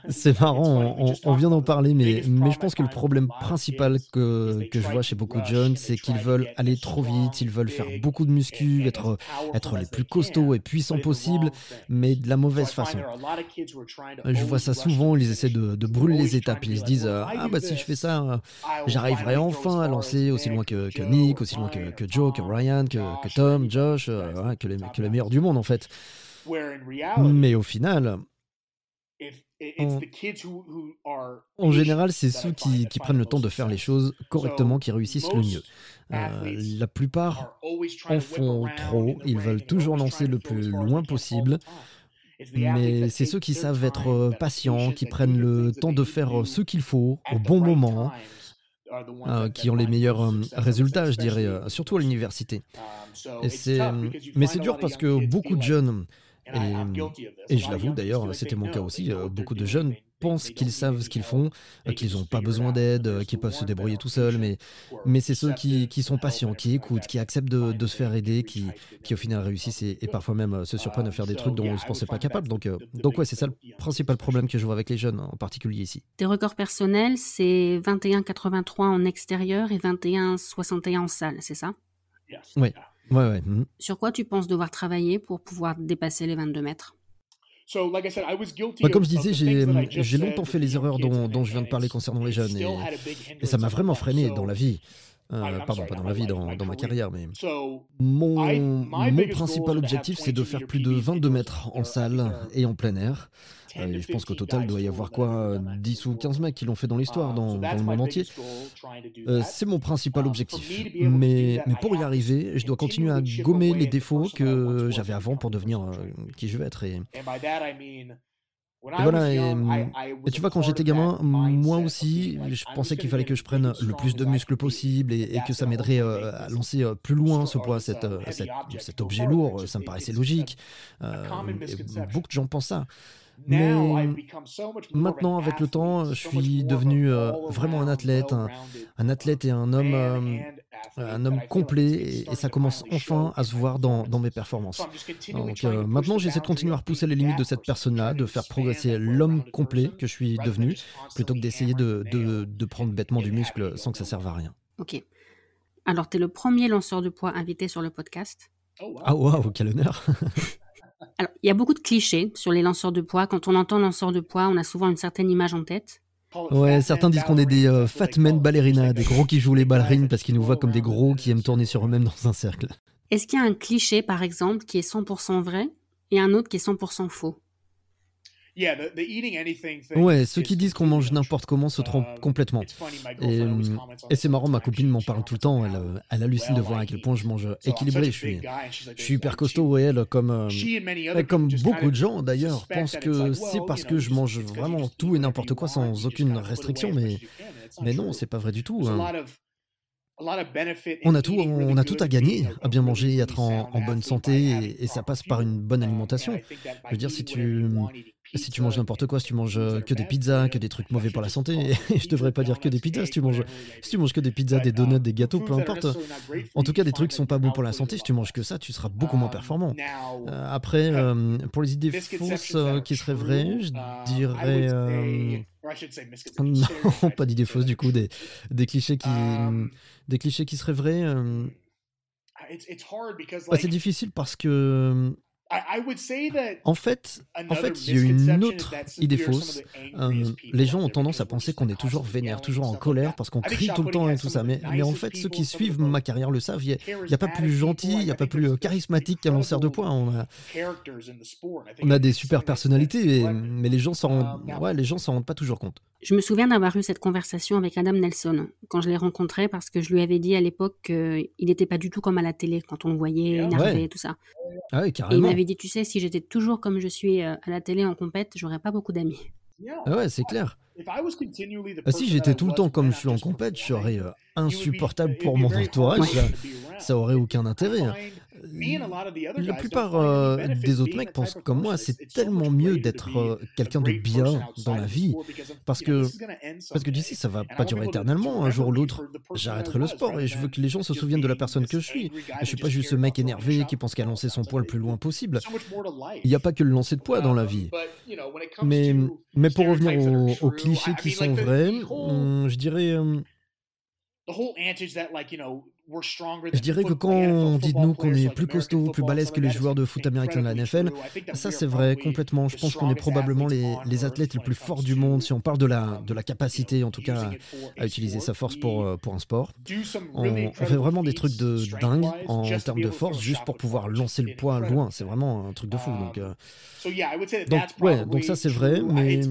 C'est marrant, on, vient d'en parler, mais, mais je pense que le problème principal que, que je vois chez beaucoup de jeunes, c'est qu'ils veulent aller trop vite, ils veulent faire beaucoup de muscu, être, être les plus costauds et puissants possibles, mais de la mauvaise façon. Je vois ça souvent, ils essaient de, de brûler les étapes, ils se disent Ah, bah si je fais ça, j'arriverai enfin à lancer aussi loin que, que Nick, aussi loin que, que, Joe, que Ryan, que, que Tom, Josh, euh, que, les, que les meilleurs du monde en fait. Mais au final, en général, c'est ceux qui, prennent le temps de faire les choses correctement qui réussissent le mieux. Euh, la plupart en font trop, ils veulent toujours lancer le plus loin possible. Mais c'est ceux qui savent être euh, patients, qui prennent le temps de faire ce qu'il faut au bon moment, euh, qui ont les meilleurs résultats, je dirais, surtout à l'université. Um, mais c'est dur parce que beaucoup de jeunes et, je l'avoue d'ailleurs, c'était mon cas aussi. Euh, beaucoup de jeunes pense qu'ils savent ce qu'ils font, qu'ils n'ont pas besoin d'aide, qu'ils peuvent se débrouiller tout seuls, mais, mais c'est ceux qui, qui, sont patients, qui écoutent, qui acceptent de, de se faire aider, qui, qui au final réussissent et, parfois même se surprennent à faire des trucs dont ils ne se pensaient pas capables. Donc, donc ouais, c'est ça le principal problème que je vois avec les jeunes, en particulier ici. Tes records personnels, c'est 21,83 en extérieur et 21,61 en salle, c'est ça Oui. Ouais, ouais. Mhm. Sur quoi tu penses devoir travailler pour pouvoir dépasser les 22 mètres? Bah, comme je disais, j'ai longtemps fait les erreurs dont, dont, je viens de parler concernant les jeunes et, et ça m'a vraiment freiné dans la vie. Euh, pardon, pas dans la vie, dans, dans ma carrière, mais mon, mon principal objectif, c'est de faire plus de 22 mètres en salle et en plein air. Euh, je pense qu'au total, il doit y avoir quoi 10 ou 15 mecs qui l'ont fait dans l'histoire, dans, dans, le monde entier. Euh, c'est mon principal objectif. Mais, mais, pour y arriver, je dois continuer à gommer les défauts que j'avais avant pour devenir qui je veux être. Et, et voilà, et, tu vois, quand j'étais gamin, moi aussi, je pensais qu'il fallait que je prenne le plus de muscles possible et, que ça m'aiderait euh, à lancer euh, plus loin ce poids, cet, euh, cet objet lourd. Ça me paraissait logique. beaucoup de gens pensent ça. Mais maintenant, avec le temps, je suis devenu vraiment un athlète, un, athlète et un homme, un homme complet, et, ça commence enfin à se voir dans, dans mes performances. Donc maintenant, j'essaie de continuer à repousser les limites de cette personne-là, de faire progresser l'homme complet que je suis devenu, plutôt que d'essayer de, de, de, prendre bêtement du muscle sans que ça serve à rien. Ok. Alors, tu es le premier lanceur de poids invité sur le podcast. Ah, waouh, quel honneur Alors, il y a beaucoup de clichés sur les lanceurs de poids. Quand on entend lanceur de poids, on a souvent une certaine image en tête. Ouais, certains disent qu'on est des euh, fat men ballerina, des gros qui jouent les ballerines parce qu'ils nous voient comme des gros qui aiment tourner sur eux-mêmes dans un cercle. Est-ce qu'il y a un cliché, par exemple, qui est 100% vrai et un autre qui est 100% faux? Ouais, ceux qui disent qu'on mange n'importe comment se trompent um, complètement. Et, c'est marrant, ma copine m'en parle tout le temps. Elle, euh, elle hallucine de voir à quel point je mange équilibré. Je suis, je suis hyper costaud, et elle, comme, euh, comme beaucoup de gens d'ailleurs, pense que c'est parce que je mange vraiment tout et n'importe quoi sans aucune restriction. Mais, mais non, c'est pas vrai du tout. Hein. On a tout, on a tout à gagner à bien manger, être en, bonne santé, et, ça passe par une bonne alimentation. Je veux dire, si tu, si tu manges n'importe quoi, si tu manges que des pizzas, que des trucs mauvais pour la santé, et je devrais pas dire que des pizzas, si tu manges, si tu manges que des pizzas, des donuts, des gâteaux, peu importe. En tout cas, des trucs qui sont pas bons pour la santé, si tu manges que ça, tu seras beaucoup moins performant. Euh, après, euh, pour les idées fausses euh, qui seraient vraies, je dirais. non, pas d'idées fausses du coup, des, des clichés qui. Des clichés qui seraient vrais. Euh, bah, c'est difficile parce que en fait, en fait, il y a une autre idée fausse. Euh, les gens ont tendance à penser qu'on est toujours vénère, toujours en colère parce qu'on crie tout le temps et tout ça. Mais, mais en fait, ceux qui suivent ma carrière le savent. Il n'y a, pas plus gentil, il n'y a pas plus euh, charismatique qu'un lanceur de points. On a, on a des super personnalités, mais les gens s'en ouais, les gens s'en rendent pas toujours compte. Je me souviens d'avoir eu cette conversation avec Adam Nelson quand je l'ai rencontré parce que je lui avais dit à l'époque qu'il n'était pas du tout comme à la télé quand on le voyait énervé et tout ça. Ah oui, carrément dit, tu sais, si j'étais toujours comme je suis euh, à la télé en compète, j'aurais pas beaucoup d'amis. Ah ouais, c'est clair. Ah, si j'étais tout le temps comme je suis en compète, je serais euh, insupportable pour mon entourage. Ça, ça aurait aucun intérêt. La plupart euh, des autres mecs pensent comme moi, c'est tellement mieux d'être euh, quelqu'un de bien dans la vie, parce que parce que d'ici ça va pas durer éternellement. Un jour ou l'autre, j'arrêterai le sport et je veux que les gens se souviennent de la personne que je suis. je suis pas juste ce mec énervé qui pense qu'à lancer son poids le plus loin possible. Il n'y a pas que le lancer de poids dans la vie. Mais mais pour revenir aux, clichés qui sont vrais, hmm, je dirais euh, je dirais que quand on dit de nous qu'on est plus costaud, plus balèze que les joueurs de foot américains de la NFL, ça c'est vrai complètement. Je pense qu'on est probablement les, les, athlètes les plus forts du monde si on parle de la, de la capacité en tout cas à utiliser sa force pour, euh, pour un sport. On, fait vraiment des trucs de dingue en termes de force juste pour pouvoir lancer le poids loin. C'est vraiment un truc de fou. Donc, euh, donc, ouais, donc ça c'est vrai, mais,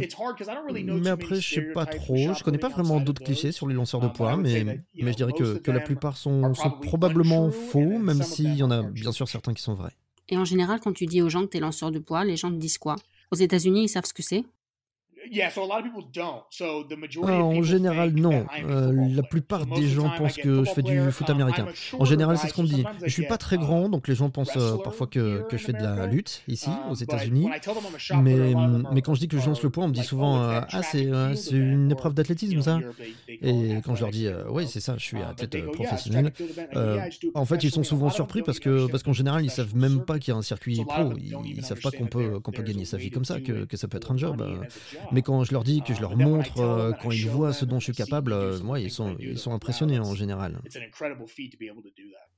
mais après je sais pas trop. Je connais pas vraiment d'autres clichés sur les lanceurs de poids, mais, mais je dirais que, que la plupart sont, sont probablement faux, même s'il y en a bien sûr certains qui sont vrais. Et en général, quand tu dis aux gens que tu es lanceur de poids, les gens te disent quoi? Aux États-Unis, ils savent ce que c'est? En général, non. Euh, la plupart des gens pensent que je fais du foot um, américain. En général, c'est ce qu'on me dit. Je suis pas très grand, donc les gens pensent euh, parfois que, que, je fais de la lutte ici, um, aux États-Unis. Mais, mais quand je dis que je lance le poids, on me dit souvent euh, Ah, c'est une épreuve d'athlétisme, ça Et quand je leur dis Oui, c'est ça, je suis um, athlète professionnel. en fait, ils sont souvent surpris parce que parce qu'en général, ils savent même pas qu'il y a un circuit pro. Ils, ils savent pas qu'on peut, qu'on peut gagner sa vie comme ça, que, que ça peut être un job. Mais quand je leur dis, que je leur montre, euh, quand ils voient ce dont je suis capable, euh, moi, ils sont, ils sont impressionnés en général.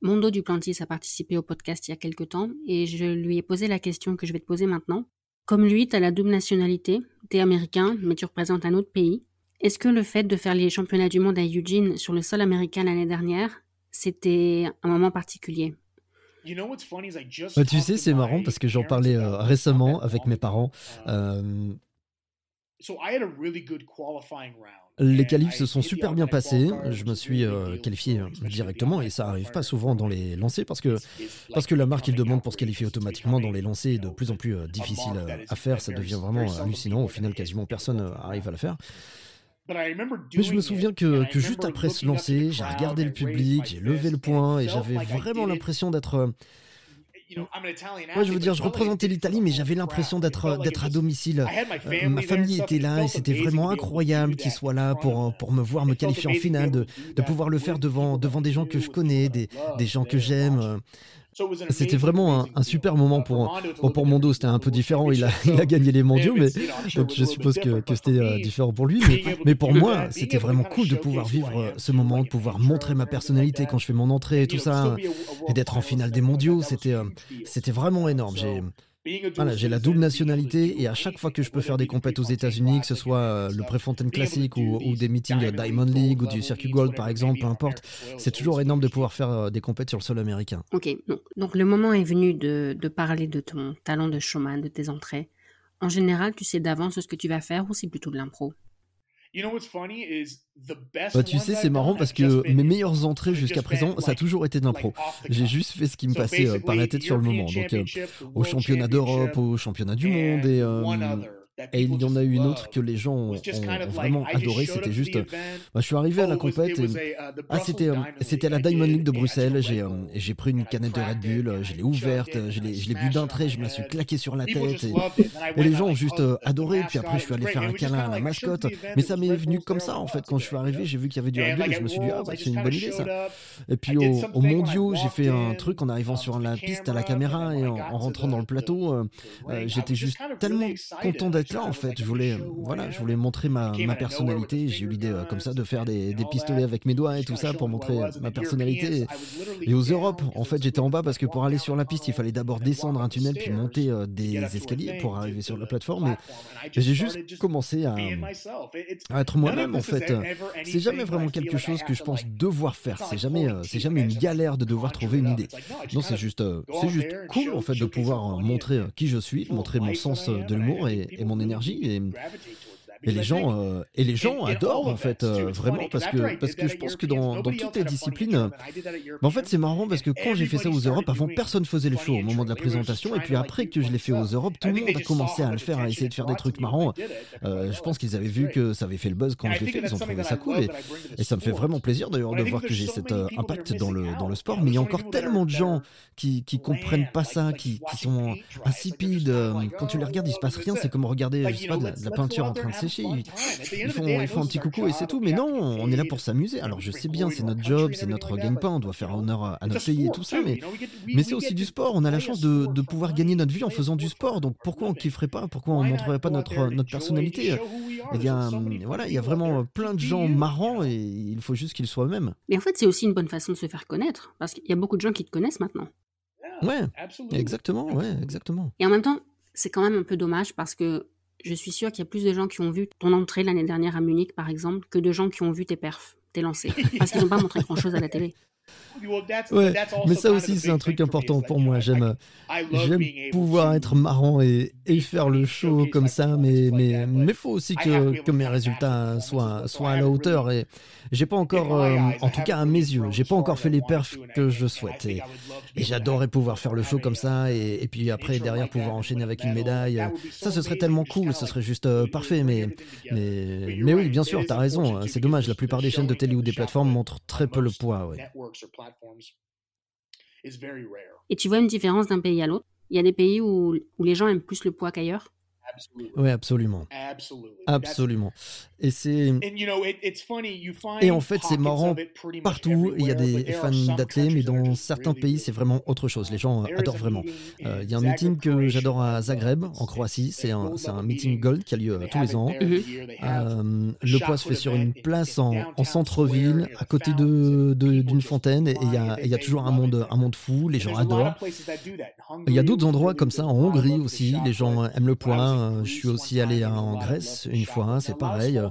Mondo Duplantis a participé au podcast il y a quelques temps et je lui ai posé la question que je vais te poser maintenant. Comme lui, tu as la double nationalité, tu es américain, mais tu représentes un autre pays. Est-ce que le fait de faire les championnats du monde à Eugene sur le sol américain l'année dernière, c'était un moment particulier? Bah, tu sais, c'est marrant parce que j'en parlais euh, récemment avec mes parents. Les qualifs se sont super bien passés. Je me suis euh, qualifié euh, directement et ça arrive pas souvent dans les lancers parce que, parce que la marque qu'il demande pour se qualifier automatiquement dans les lancers est de plus en plus euh, difficile à faire. Ça devient vraiment hallucinant. Au final, quasiment personne arrive à la faire. Mais je me souviens que, que juste après ce lancer, j'ai regardé le public, j'ai levé le poing et j'avais vraiment l'impression d'être moi, je veux dire, je représentais l'Italie, mais j'avais l'impression d'être d'être à domicile. Euh, ma famille était là et c'était vraiment incroyable qu'ils soient là pour, pour me voir me qualifier en finale, de, de pouvoir le faire devant, devant des gens que je connais, des, des gens que j'aime. Euh. C'était vraiment un, super moment pour, pour Mondo. C'était un peu différent. Il a, il a gagné les mondiaux, mais donc je suppose que, que c'était euh, différent pour lui. Mais, mais pour moi, c'était vraiment cool de pouvoir vivre euh, ce moment, de pouvoir montrer ma personnalité quand je fais mon entrée et tout ça, et d'être en finale des mondiaux. C'était euh, c'était vraiment énorme. J'ai voilà, j'ai la double nationalité et à chaque fois que je peux faire des compètes aux États-Unis, que ce soit euh, le Préfontaine Classic ou, des meetings Diamond League ou du Circuit Gold par exemple, peu importe, c'est toujours énorme de pouvoir faire euh, des compètes sur le sol américain. Ok, donc, le moment est venu de, de parler de ton talent de showman, de tes entrées. En général, tu sais d'avance ce que tu vas faire ou c'est plutôt de l'impro? Bah, tu sais, c'est marrant parce que mes meilleures entrées jusqu'à présent, ça a toujours été de l'impro. J'ai juste fait ce qui me passait euh, par la tête sur le moment. Donc, euh, au championnat d'Europe, au championnat du monde et euh, et il y en a eu une autre que les gens ont, vraiment adoré. C'était juste. Bah, je suis arrivé à la oh, compète. Et... Uh, ah, c'était euh, c'était la Diamond League de Bruxelles. J'ai euh, j'ai pris une canette de Red Bull. Je l'ai ouverte. Je l'ai bu d'un trait. Je me suis claqué sur la tête. Et, les gens ont juste euh, adoré. Puis après, je suis allé faire un câlin à la mascotte. Mais ça m'est venu comme ça en fait. Quand je suis arrivé, j'ai vu qu'il y avait du Red Bull et je me suis dit ah bah, c'est une bonne idée ça. Et puis au, au mondiaux, j'ai fait un truc en arrivant sur la piste à la caméra et en, en rentrant dans le plateau. J'étais juste tellement content d'être là en fait. Je voulais, voilà, je voulais montrer ma, ma personnalité. J'ai eu l'idée euh, comme ça de faire des, des, pistolets avec mes doigts et tout ça pour montrer ma personnalité. Et aux Europes, en fait, j'étais en bas parce que pour aller sur la piste, il fallait d'abord descendre un tunnel puis monter euh, des escaliers pour arriver sur la plateforme. Et j'ai juste commencé à, à être moi-même en fait. C'est jamais vraiment quelque chose que je pense devoir faire. C'est jamais, euh, c'est jamais une galère de devoir trouver une idée. Non, c'est juste, c'est juste cool en fait de pouvoir montrer qui je suis, montrer mon sens de l'humour et, et mon énergie et, et les gens, euh, et les gens adorent en fait euh, vraiment parce que parce que je pense que dans, dans toutes les disciplines, en fait c'est marrant parce que quand j'ai fait ça aux Europes, avant personne faisait le show au moment de la présentation et puis après que je l'ai fait aux Europes, tout le monde a commencé à le faire, à essayer de faire des trucs marrants. Euh, je pense qu'ils avaient vu que ça avait fait le buzz quand je l'ai fait, ils ont trouvé ça cool et, et, ça me fait vraiment plaisir d'ailleurs de voir que j'ai cet impact dans le dans le sport. Mais il y a encore tellement de gens qui qui comprennent pas ça, qui, qui sont insipides. Quand tu les regardes, il se passe rien. C'est comme regarder je sais pas de la, peinture en train de sécher ils, font, un petit coucou et c'est tout. Mais non, on est là pour s'amuser. Alors je sais bien, c'est notre job, c'est notre gagne-pain, on doit faire honneur à, notre pays et tout ça, mais, mais c'est aussi du sport. On a la chance de, de, pouvoir gagner notre vie en faisant du sport? Donc pourquoi on kifferait pas? Pourquoi on montrerait pas notre, notre personnalité? il y, a, voilà, il y a vraiment plein de gens marrants et il faut juste qu'ils soient eux-mêmes. Mais en fait, c'est aussi une bonne façon de se faire connaître parce qu'il y a beaucoup de gens qui te connaissent maintenant. Ouais, exactement, ouais, exactement. Et en même temps, c'est quand même un peu dommage parce que je suis sûre qu'il y a plus de gens qui ont vu ton entrée l'année dernière à Munich, par exemple, que de gens qui ont vu tes perfs, tes lancers. Parce qu'ils n'ont pas montré grand-chose à la télé. Ouais, mais ça aussi, c'est un truc important pour moi. J'aime, j'aime pouvoir être marrant et, et faire le show comme ça, mais mais mais faut aussi que, que mes résultats soient soient à la hauteur. Et j'ai pas encore, euh, en tout cas à mes yeux, j'ai pas encore fait les perfs que je souhaite. Et, j'adorerais pouvoir faire le show comme ça, et, et, puis après derrière pouvoir enchaîner avec une médaille. Ça, ce serait tellement cool, ce serait juste euh, parfait. Mais mais mais oui, bien sûr, t'as raison. C'est dommage. La plupart des chaînes de télé ou des plateformes montrent très peu le poids. Ouais. Et tu vois une différence d'un pays à l'autre? Il y a des pays où, où les gens aiment plus le poids qu'ailleurs? Oui, absolument. Absolument. Et c'est. Et en fait, c'est marrant. Partout, il y a des fans d'athlètes, mais dans certains pays, c'est vraiment autre chose. Les gens adorent vraiment. Euh, il y a un meeting que j'adore à Zagreb, en Croatie. C'est un, un, meeting gold qui a lieu tous les ans. Euh, le poids se fait sur une place en, centre-ville, à côté d'une de, fontaine. Et il y, a, y a toujours un monde, un monde fou. Les gens adorent. Il y a d'autres endroits comme ça, en Hongrie aussi. Les gens aiment le poids. Euh, je suis aussi allé en Grèce une fois, hein, c'est pareil. Euh,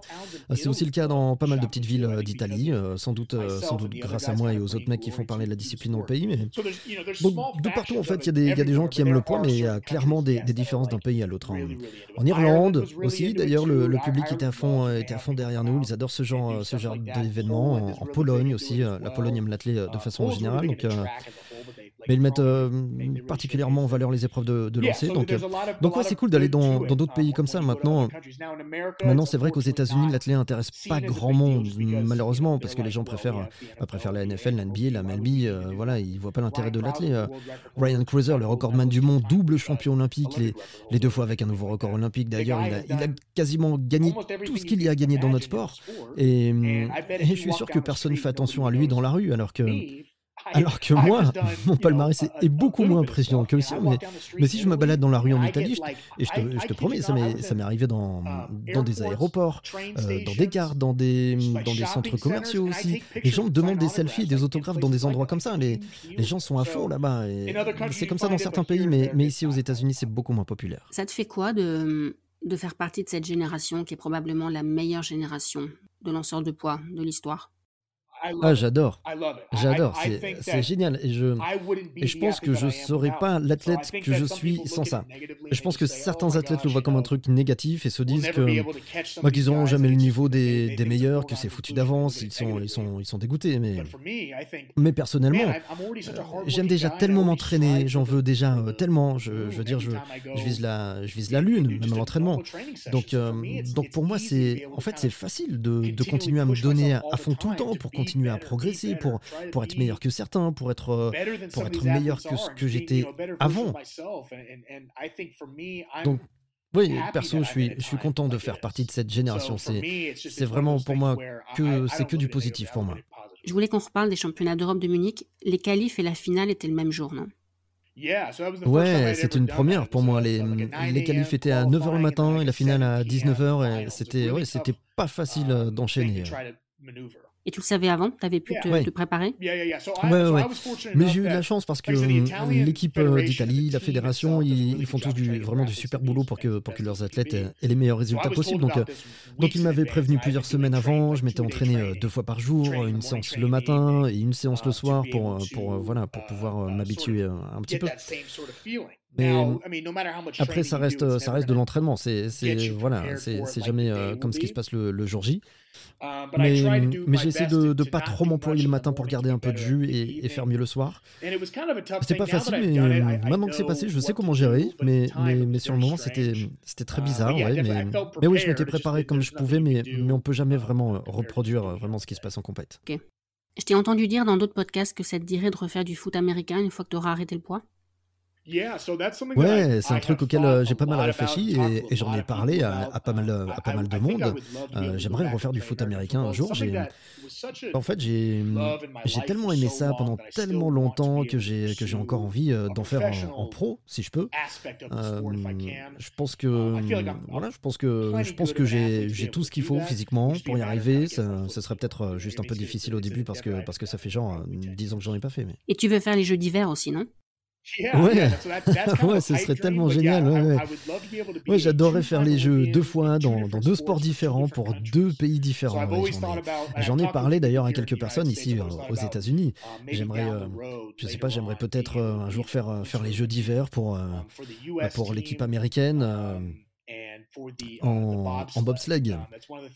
c'est aussi le cas dans pas mal de petites villes euh, d'Italie, sans doute, sans doute grâce à moi et aux autres mecs qui font parler de la discipline dans le pays. Mais de partout, en fait, il y, a des gens qui aiment le poids, mais il y a clairement des, différences d'un pays à l'autre. Hein. En, Irlande aussi, d'ailleurs, le, public était à fond, derrière nous. Ils adorent ce genre, ce d'événements. En, Pologne aussi, la Pologne aime l'athlète de façon générale. Donc, mais ils mettent euh, particulièrement en valeur les épreuves de, de lancer. Donc, euh, donc ouais, c'est cool d'aller dans d'autres pays comme ça. Maintenant, maintenant c'est vrai qu'aux États-Unis, l'athlète intéresse pas grand monde, malheureusement, parce que les gens préfèrent, bah, préfèrent la NFL, la NBA, la MLB. Euh, voilà, ils voient pas l'intérêt de l'athlète. Ryan Cruiser, le recordman du monde, double champion olympique, les, les deux fois avec un nouveau record olympique. D'ailleurs, il a, il a quasiment gagné tout ce qu'il y a gagné dans notre sport. Et, et je suis sûr que personne ne fait attention à lui dans la rue, alors que alors que moi, mon palmarès est, beaucoup moins impressionnant que le sien, mais, mais, si je me balade dans la rue en Italie, et je te, je te promets, ça m'est arrivé dans, dans des aéroports, euh, dans des gares, dans des, dans des centres commerciaux aussi. Les gens me demandent des selfies, des autographes dans des endroits comme ça. Les, les gens sont à fond là-bas. C'est comme ça dans certains pays, mais, mais ici aux États-Unis, c'est beaucoup moins populaire. Ça te fait quoi de, de faire partie de cette génération qui est probablement la meilleure génération de lanceurs de poids de l'histoire? Ah, j'adore. J'adore. C'est génial. Et je, et je pense que je ne serais pas l'athlète que je suis sans ça. Je pense que certains athlètes le voient comme un truc négatif et se disent que bah, qu'ils n'auront jamais le niveau des, des meilleurs, que c'est foutu d'avance, ils sont, ils, sont, ils sont dégoûtés. Mais, mais personnellement, j'aime déjà tellement m'entraîner, j'en veux déjà euh, tellement. Je, je, veux dire, je, je, vise la, je vise la lune, même à l'entraînement. Donc, euh, donc pour moi, c'est en fait, c'est facile de, de continuer à me donner à fond tout le temps pour continuer continuer à progresser, pour, pour être meilleur que certains, pour être, euh, pour être meilleur que ce que j'étais avant. Donc, oui, perso, je suis, je suis content de faire partie de cette génération. C'est vraiment pour moi que c'est que du positif pour moi. Je voulais qu'on reparle des championnats d'Europe de Munich. Les qualifs et la finale étaient le même jour, non? Ouais, c'est une première pour moi. Les, les qualifs étaient à 9h le matin et la finale à 19h. C'était ouais, c'était pas facile uh, euh, d'enchaîner. Et tu le savais avant? Tu avais pu te, préparer? Ouais, ouais. Mais j'ai eu de la chance parce que euh, l'équipe euh, d'Italie, la fédération, ils, font tous du, vraiment du super boulot pour que, pour que leurs athlètes aient les meilleurs résultats possibles. Donc, euh, donc ils m'avaient prévenu plusieurs semaines avant. Je m'étais entraîné deux fois par jour, une séance le matin et une séance le soir pour, pour, voilà, pour pouvoir m'habituer un petit peu. Mais après, ça reste, ça reste de l'entraînement. C'est, voilà, c'est jamais comme ce qui se passe le, le jour J. Uh, mais, mais j'ai essayé de ne pas trop m'employer le matin pour garder un peu de jus et, et faire mieux le soir. C'était pas facile, mais maintenant que c'est passé, je sais comment gérer. Mais, mais, mais sur le moment, c'était très uh, bizarre. Ouais, mais, mais oui, je m'étais préparé comme je pouvais, mais, mais on peut jamais vraiment euh, reproduire euh, vraiment ce qui se passe en compète. Je t'ai entendu dire dans d'autres podcasts que ça te dirait de refaire du foot américain une fois que tu auras arrêté le poids. Ouais, c'est un truc auquel euh, j'ai pas mal réfléchi et, j'en ai parlé à, pas mal, à pas mal de monde. Euh, j'aimerais refaire du foot américain un jour. En fait, j'ai tellement aimé ça pendant tellement longtemps que j'ai encore envie euh, d'en faire en, pro, si je peux. je pense que voilà, je pense que je pense que j'ai tout ce qu'il faut physiquement pour y arriver. Ça, serait peut-être juste un peu difficile au début parce que parce que ça fait genre 10 ans que j'en ai pas fait. Mais... Et tu veux faire les jeux d'hiver aussi, non Ouais, ouais, ce serait tellement génial. Ouais, ouais. j'adorerais faire les jeux deux fois dans, dans deux sports différents pour deux pays différents. J'en ai, parlé d'ailleurs à quelques personnes ici euh, aux États-Unis. J'aimerais, euh, je sais pas, j'aimerais peut-être euh, un jour faire, faire les jeux d'hiver pour, bah, pour l'équipe américaine en, en bobsleigh. Um,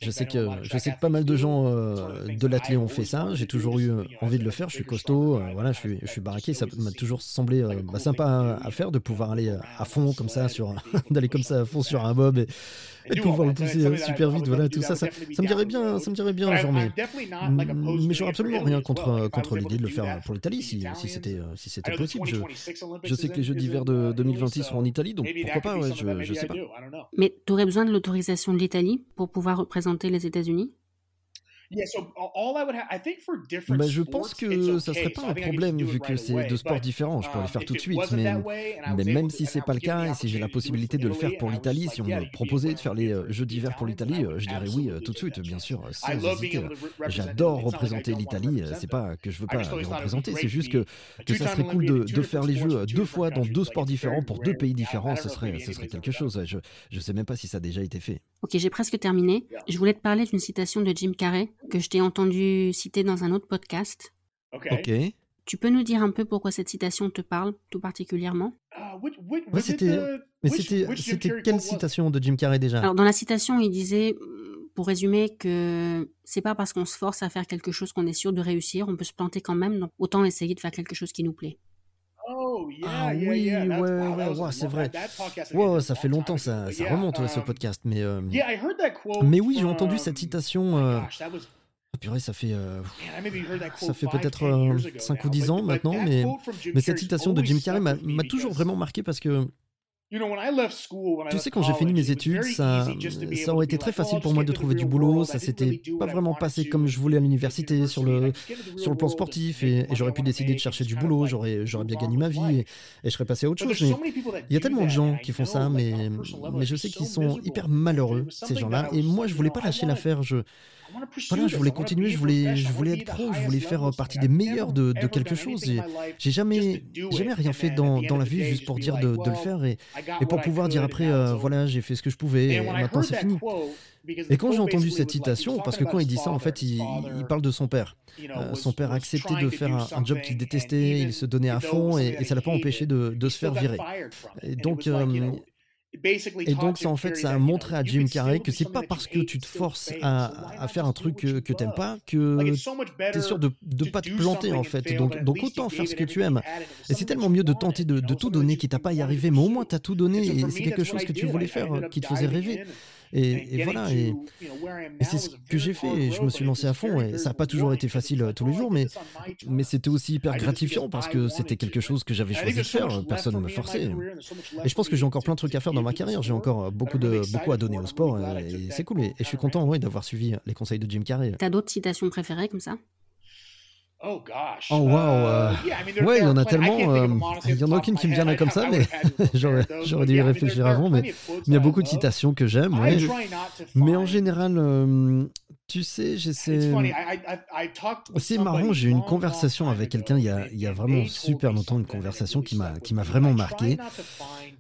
je sais que je sais que pas mal de gens euh, de l'athlé ont fait ça. J'ai toujours eu envie de le faire. Je suis costaud, euh, voilà, je suis, je suis baraqué. Ça m'a toujours semblé euh, bah, sympa à, faire de pouvoir aller à fond comme ça sur d'aller comme ça à fond sur un bob et, et de pouvoir le pousser super vite. Voilà, tout ça, ça, ça, me dirait bien, ça me dirait bien, genre, mais, mais j'aurais absolument rien contre, contre l'idée de le faire pour l'Italie si, si c'était si c'était possible. Je, je, sais que les Jeux d'hiver de 2026 seront en Italie, donc pourquoi pas, ouais, je, je sais pas. Mais tu aurais besoin de l'autorisation de l'Italie pour pouvoir représenter les États-Unis? Bah, je pense que ça serait pas un problème vu que c'est deux sports différents. Je pourrais le um, faire tout de suite, mais, mais même si c'est pas le cas et si j'ai la possibilité de le faire pour l'Italie, si on me proposait de faire les euh, Jeux d'hiver pour l'Italie, euh, je dirais oui euh, tout de suite, bien sûr, sans hésiter. J'adore représenter l'Italie. C'est pas que je veux pas les représenter, c'est juste que, que ça serait cool de, de, faire les Jeux deux fois dans deux sports différents pour deux pays différents. Ce serait, ce serait quelque chose. Je, je sais même pas si ça a déjà été fait. Ok, j'ai presque terminé. Je voulais te parler d'une citation de Jim Carrey que je t'ai entendu citer dans un autre podcast. Ok. Tu peux nous dire un peu pourquoi cette citation te parle tout particulièrement? Uh, c'était. Mais c'était quelle citation de Jim Carrey déjà? Alors dans la citation, il disait, pour résumer, que c'est pas parce qu'on se force à faire quelque chose qu'on est sûr de réussir, on peut se planter quand même. Donc autant essayer de faire quelque chose qui nous plaît. Oh, ah oui, ouais, ouais, c'est vrai. Wow, ça fait longtemps, ça, ça remonte ce podcast. Mais, euh, mais oui, j'ai entendu cette citation. Oh euh, ah, purée, ça fait, euh, ça fait peut-être 5 ou 10 ans maintenant, mais, mais cette citation de Jim Carrey m'a toujours vraiment marqué parce que tu sais, quand j'ai fini mes études, ça, ça aurait été très facile pour moi de trouver du boulot. Ça s'était pas vraiment passé comme je voulais à l'université sur le, sur le plan sportif et, j'aurais pu décider de chercher du boulot. J'aurais, j'aurais bien gagné ma vie et, je serais passé à autre chose. Mais il y a tellement de gens qui font ça, mais, mais je sais qu'ils sont hyper malheureux, ces gens-là. Et moi, je voulais pas lâcher l'affaire. Je, voilà, je voulais continuer, je voulais, je voulais être pro, je voulais faire partie des meilleurs de, de quelque chose. J'ai jamais, jamais rien fait dans, dans, la vie juste pour dire de, de le faire et, et, pour pouvoir dire après, euh, voilà, j'ai fait ce que je pouvais et maintenant c'est fini. Et quand j'ai entendu cette citation, parce que quand il dit ça, en fait, il, il parle de son père. Euh, son père a accepté de faire un, job qu'il détestait, il se donnait à fond et, et ça l'a pas empêché de, de, se faire virer. Et donc, euh, et donc, ça, en fait, ça a montré à Jim Carrey que c'est pas parce que tu te forces à, faire un truc que, que t'aimes pas que tu es sûr de ne pas te planter, en fait. Donc, donc, autant faire ce que tu aimes. Et c'est tellement mieux de tenter de, de tout donner, quitte à pas y arriver, mais au moins tu as tout donné et c'est quelque chose que tu voulais faire, qui te faisait rêver. Et, voilà, et, c'est ce que j'ai fait. Et je me suis lancé à fond. Et ça n'a pas toujours été facile euh, tous les jours, mais, mais c'était aussi hyper gratifiant parce que c'était quelque chose que j'avais choisi de faire. Personne ne me forçait. Et je pense que j'ai encore plein de trucs à faire dans ma carrière. J'ai encore beaucoup, de, beaucoup à donner au sport. Et, c'est cool. Et, je suis content d'avoir suivi les conseils de Jim Carrey. T'as d'autres citations préférées comme ça? Oh gosh. Oh wow. Uh, ouais, il y en a tellement. Euh, il y en a aucune qui me vient là comme ça, mais j'aurais, j'aurais dû y réfléchir avant. Mais il y a beaucoup de citations que j'aime. Ouais. Mais en général, euh, tu sais, j'essaie. C'est marrant, j'ai eu une conversation avec quelqu'un il, y a, il y a vraiment super longtemps, une conversation qui m'a, qui m'a vraiment marqué.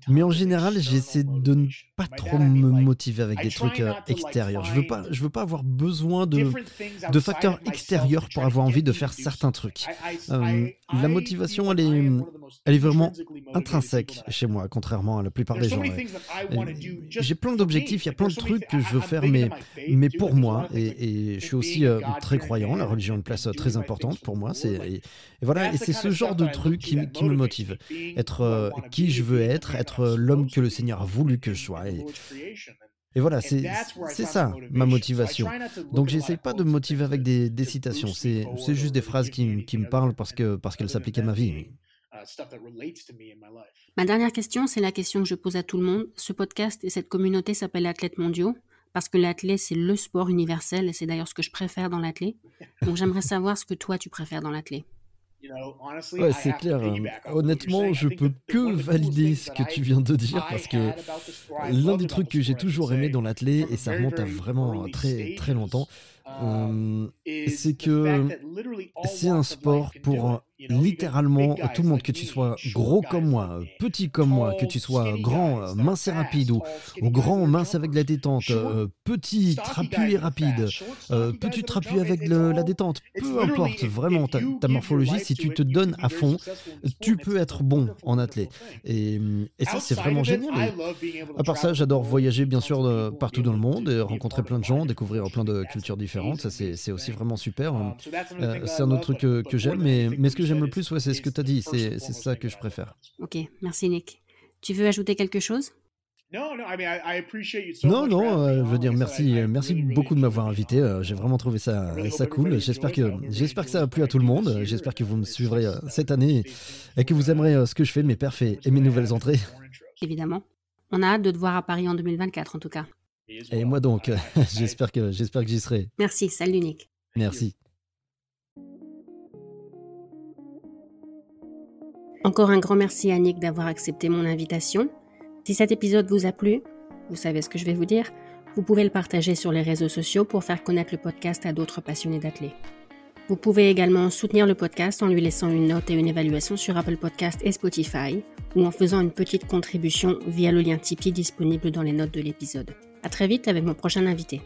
Mais en général, j'essaie de ne pas trop me motiver avec des trucs euh, extérieurs. Je veux pas, je veux pas avoir besoin de, de facteurs extérieurs pour avoir envie de faire certains trucs. Euh, la motivation, elle est, elle est vraiment intrinsèque chez moi, contrairement à la plupart des gens. J'ai plein d'objectifs, il y a plein de trucs que je veux faire, mais, mais pour moi. Et, je suis aussi euh, très croyant. La religion a une place très importante pour moi. C'est et, voilà, et c'est ce genre de truc qui, qui me motive. Être qui je veux être, être euh, l'homme que le Seigneur a voulu que je sois. Et, voilà, c'est ça ma motivation. Donc j'essaie pas de me motiver avec des, des citations, c'est juste des phrases qui, qui me parlent parce qu'elles parce qu'elles s'appliquent à ma vie. Ma dernière question, c'est la question que je pose à tout le monde. Ce podcast et cette communauté s'appellent Athlètes mondiaux parce que l'athlète, c'est le sport universel et c'est d'ailleurs ce que je préfère dans l'athlète. Donc j'aimerais savoir ce que toi tu préfères dans l'athlète. Ouais, c'est clair. Honnêtement, je peux que valider ce que tu viens de dire parce que l'un des trucs que j'ai toujours aimé dans l'athlète, et ça remonte à vraiment très très longtemps, euh, c'est que c'est un sport pour littéralement tout le monde, que tu sois gros comme moi, petit comme moi, que tu sois grand, mince et rapide, ou, grand, mince avec la détente, euh, petit, trapu et rapide, euh, petit, trapu avec la détente, peu importe vraiment ta, morphologie, si tu te donnes à fond, tu peux être bon en athlète. Et, ça, c'est vraiment génial. à part ça, j'adore voyager bien sûr partout dans le monde, et rencontrer plein de gens, découvrir plein de cultures différentes. Ça, c'est aussi vraiment super. Euh, c'est un autre truc que, que j'aime, mais, mais ce que j'aime le plus, ouais, c'est ce que tu as dit. C'est ça que je préfère. Ok, merci Nick. Tu veux ajouter quelque chose? Non, non, euh, je veux dire merci, merci beaucoup de m'avoir invité. Euh, j'ai vraiment trouvé ça, ça cool. J'espère que, j'espère que ça a plu à tout le monde. J'espère que vous me suivrez euh, cette année et que vous aimerez ce que je fais, mes perfs et mes nouvelles entrées. Évidemment. On a hâte de te voir à Paris en 2024 en tout cas. Et moi donc, j'espère que, j'espère que j'y serai. Merci, salut Nick. Merci. Encore un grand merci à Nick d'avoir accepté mon invitation. Si cet épisode vous a plu, vous savez ce que je vais vous dire, vous pouvez le partager sur les réseaux sociaux pour faire connaître le podcast à d'autres passionnés d'athlètes. Vous pouvez également soutenir le podcast en lui laissant une note et une évaluation sur Apple Podcast et Spotify ou en faisant une petite contribution via le lien Tipeee disponible dans les notes de l'épisode. À très vite avec mon prochain invité.